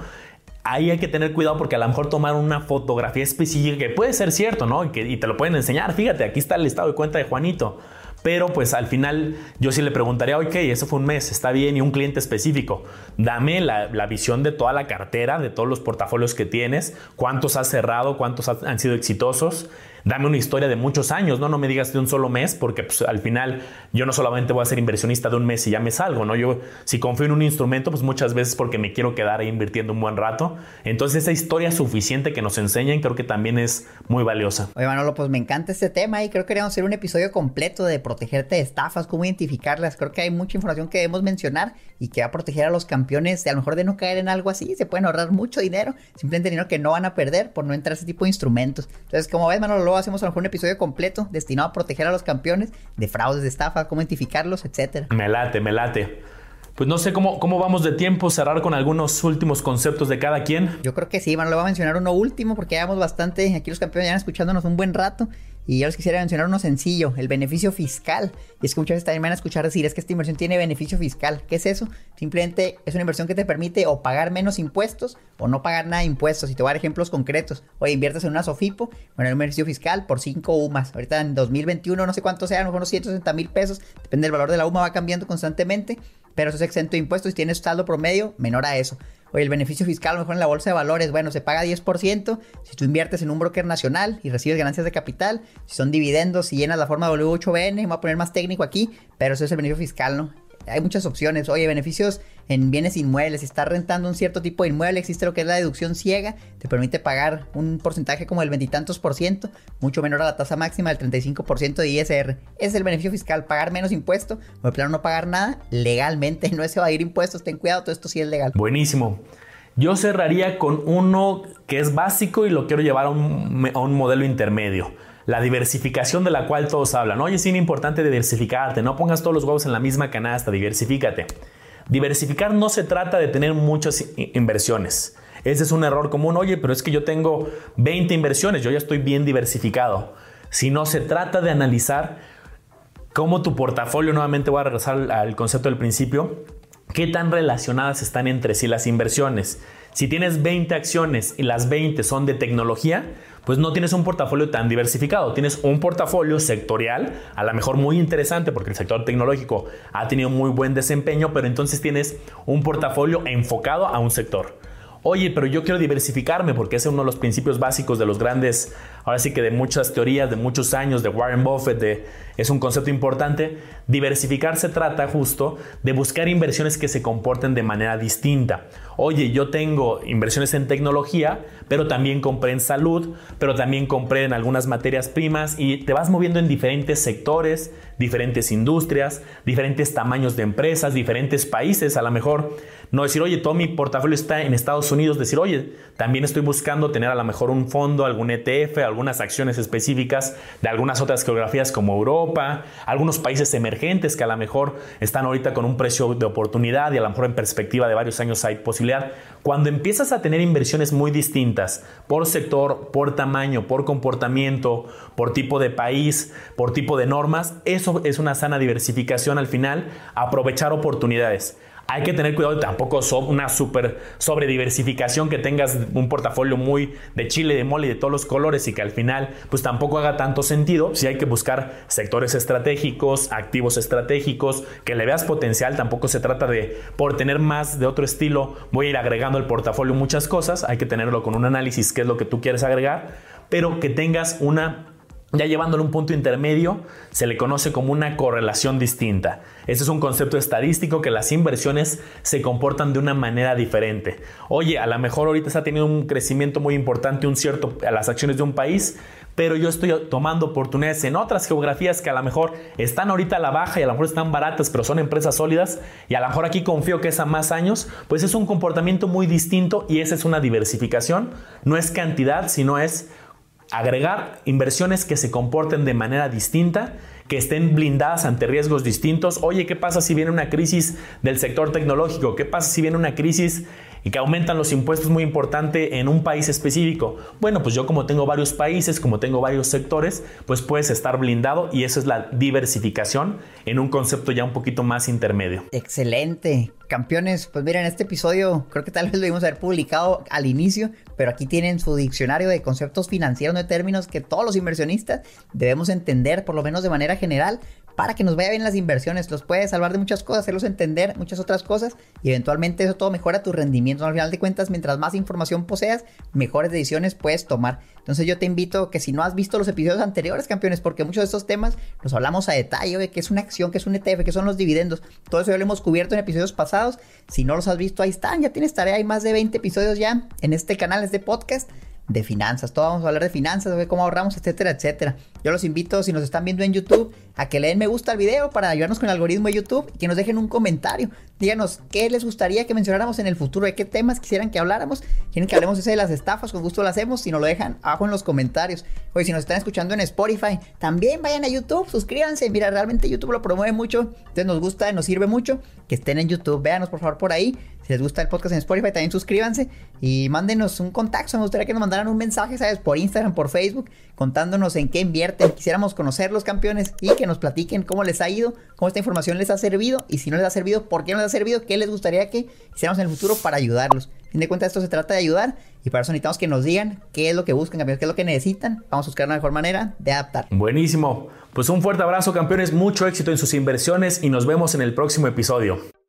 Speaker 2: Ahí hay que tener cuidado porque a lo mejor tomar una fotografía específica que puede ser cierto, ¿no? Y, que, te lo pueden enseñar. Fíjate, aquí está el estado de cuenta de Juanito. Pero pues al final yo sí le preguntaría, ok, eso fue un mes, está bien, y un cliente específico. Dame la, visión de toda la cartera, de todos los portafolios que tienes, cuántos has cerrado, cuántos han sido exitosos dame una historia de muchos años, ¿no? No me digas de un solo mes, porque pues, al final yo no solamente voy a ser inversionista de un mes y ya me salgo, ¿no? Yo si confío en un instrumento, pues muchas veces porque me quiero quedar ahí invirtiendo un buen rato. Entonces esa historia suficiente que nos enseñan creo que también es muy valiosa.
Speaker 1: Oye, Manolo, pues me encanta este tema y creo que queríamos hacer un episodio completo de protegerte de estafas, cómo identificarlas. Creo que hay mucha información que debemos mencionar y que va a proteger a los campeones, a lo mejor de no caer en algo así. Se pueden ahorrar mucho dinero, simplemente dinero que no van a perder por no entrar a ese tipo de instrumentos. Entonces, como ves, Manolo, hacemos a un episodio completo destinado a proteger a los campeones de fraudes, de estafa, cómo identificarlos, etcétera.
Speaker 2: Me late, me late. Pues no sé cómo, cómo vamos de tiempo, cerrar con algunos últimos conceptos de cada quien.
Speaker 1: Yo creo que sí, bueno, le voy a mencionar uno último porque ya bastante, aquí los campeones ya escuchándonos un buen rato y yo les quisiera mencionar uno sencillo, el beneficio fiscal. Y es que muchas veces también van a escuchar decir, es que esta inversión tiene beneficio fiscal. ¿Qué es eso? Simplemente es una inversión que te permite o pagar menos impuestos o no pagar nada de impuestos. Y te voy a dar ejemplos concretos. Oye, inviertes en una SOFIPO, bueno, el beneficio fiscal por 5 UMAS. Ahorita en 2021 no sé cuánto sea, unos 160 mil pesos. Depende del valor de la UMA, va cambiando constantemente. Pero eso es exento de impuestos y tienes saldo promedio menor a eso. Oye, el beneficio fiscal, a lo mejor en la bolsa de valores, bueno, se paga 10% si tú inviertes en un broker nacional y recibes ganancias de capital, si son dividendos, si llenas la forma W8BN, me voy a poner más técnico aquí, pero eso es el beneficio fiscal, ¿no? Hay muchas opciones. Oye, beneficios en bienes inmuebles. Si estás rentando un cierto tipo de inmueble, existe lo que es la deducción ciega. Te permite pagar un porcentaje como el veintitantos por ciento, mucho menor a la tasa máxima del 35% de ISR. Es el beneficio fiscal, pagar menos impuesto o de plano no pagar nada legalmente. [laughs] No es evadir impuestos, ten cuidado, todo esto sí es legal.
Speaker 2: Buenísimo. Yo cerraría con uno que es básico y lo quiero llevar a un modelo intermedio la diversificación de la cual todos hablan. Oye, es importante diversificarte, no pongas todos los huevos en la misma canasta, diversifícate. Diversificar no se trata de tener muchas inversiones. Ese es un error común. Oye, pero es que yo tengo 20 inversiones, yo ya estoy bien diversificado. Si no se trata de analizar cómo tu portafolio, nuevamente voy a regresar al concepto del principio, qué tan relacionadas están entre sí las inversiones. Si tienes 20 acciones y las 20 son de tecnología, pues no tienes un portafolio tan diversificado. Tienes un portafolio sectorial, a lo mejor muy interesante porque el sector tecnológico ha tenido muy buen desempeño, pero entonces tienes un portafolio enfocado a un sector. Oye, pero yo quiero diversificarme porque ese es uno de los principios básicos de los grandes, ahora sí que de muchas teorías, de muchos años, de Warren Buffett, de, es un concepto importante. Diversificar se trata justo de buscar inversiones que se comporten de manera distinta. Oye, yo tengo inversiones en tecnología, pero también compré en salud, pero también compré en algunas materias primas y te vas moviendo en diferentes sectores, diferentes industrias, diferentes tamaños de empresas, diferentes países. A lo mejor no decir, oye, todo mi portafolio está en Estados Unidos, decir, oye, también estoy buscando tener a lo mejor un fondo, algún ETF, algunas acciones específicas de algunas otras geografías como Europa, algunos países emergentes que a lo mejor están ahorita con un precio de oportunidad y a lo mejor en perspectiva de varios años hay posibilidad. Cuando empiezas a tener inversiones muy distintas por sector, por tamaño, por comportamiento, por tipo de país, por tipo de normas, eso es una sana diversificación al final, aprovechar oportunidades hay que tener cuidado tampoco una super sobrediversificación que tengas un portafolio muy de chile, de mole de todos los colores y que al final pues tampoco haga tanto sentido. Si hay que buscar sectores estratégicos, activos estratégicos, que le veas potencial, tampoco se trata de por tener más de otro estilo voy a ir agregando al portafolio muchas cosas, hay que tenerlo con un análisis qué es lo que tú quieres agregar, pero que tengas una ya llevándolo a un punto intermedio, se le conoce como una correlación distinta. Este es un concepto estadístico que las inversiones se comportan de una manera diferente. Oye, a lo mejor ahorita está teniendo un crecimiento muy importante un cierto a las acciones de un país, pero yo estoy tomando oportunidades en otras geografías que a lo mejor están ahorita a la baja y a lo mejor están baratas, pero son empresas sólidas y a lo mejor aquí confío que es a más años, pues es un comportamiento muy distinto y esa es una diversificación. No es cantidad, sino es agregar inversiones que se comporten de manera distinta, que estén blindadas ante riesgos distintos. Oye, ¿qué pasa si viene una crisis del sector tecnológico? ¿Qué pasa si viene una crisis y que aumentan los impuestos muy importante en un país específico. Bueno, pues yo como tengo varios países, como tengo varios sectores, pues puedes estar blindado y eso es la diversificación en un concepto ya un poquito más intermedio.
Speaker 1: Excelente. Campeones, pues miren, este episodio creo que tal vez lo íbamos a haber publicado al inicio, pero aquí tienen su diccionario de conceptos financieros, de términos que todos los inversionistas debemos entender, por lo menos de manera general, para que nos vaya bien las inversiones. Los puede salvar de muchas cosas, hacerlos entender muchas otras cosas y eventualmente eso todo mejora tu rendimiento. Al final de cuentas, mientras más información poseas, mejores decisiones puedes tomar. Entonces yo te invito que si no has visto los episodios anteriores, campeones, porque muchos de estos temas los hablamos a detalle, de qué es una acción, qué es un ETF, qué son los dividendos. Todo eso ya lo hemos cubierto en episodios pasados. Si no los has visto, ahí están. Ya tienes tarea. Hay más de 20 episodios ya en este canal, este podcast de finanzas. Todo vamos a hablar de finanzas, de cómo ahorramos, etcétera, etcétera. Yo los invito, si nos están viendo en YouTube, a que le den me gusta al video para ayudarnos con el algoritmo de YouTube y que nos dejen un comentario. Díganos qué les gustaría que mencionáramos en el futuro, de qué temas quisieran que habláramos. Quieren que hablemos ese de las estafas, con gusto lo hacemos. Si nos lo dejan abajo en los comentarios. Oye, si nos están escuchando en Spotify, también vayan a YouTube, suscríbanse. Mira, realmente YouTube lo promueve mucho. Entonces nos gusta, nos sirve mucho que estén en YouTube. Véanos por favor por ahí. Si les gusta el podcast en Spotify, también suscríbanse y mándenos un contacto. Me gustaría que nos mandaran un mensaje, ¿sabes? Por Instagram, por Facebook, contándonos en qué invierten. Quisiéramos conocer los campeones y que nos platiquen cómo les ha ido, cómo esta información les ha servido y si no les ha servido, por qué no les ha servido, qué les gustaría que hiciéramos en el futuro para ayudarlos. A fin de cuentas, esto se trata de ayudar y para eso necesitamos que nos digan qué es lo que buscan, campeones, qué es lo que necesitan. Vamos a buscar una mejor manera de adaptar.
Speaker 2: Buenísimo. Pues un fuerte abrazo, campeones. Mucho éxito en sus inversiones y nos vemos en el próximo episodio.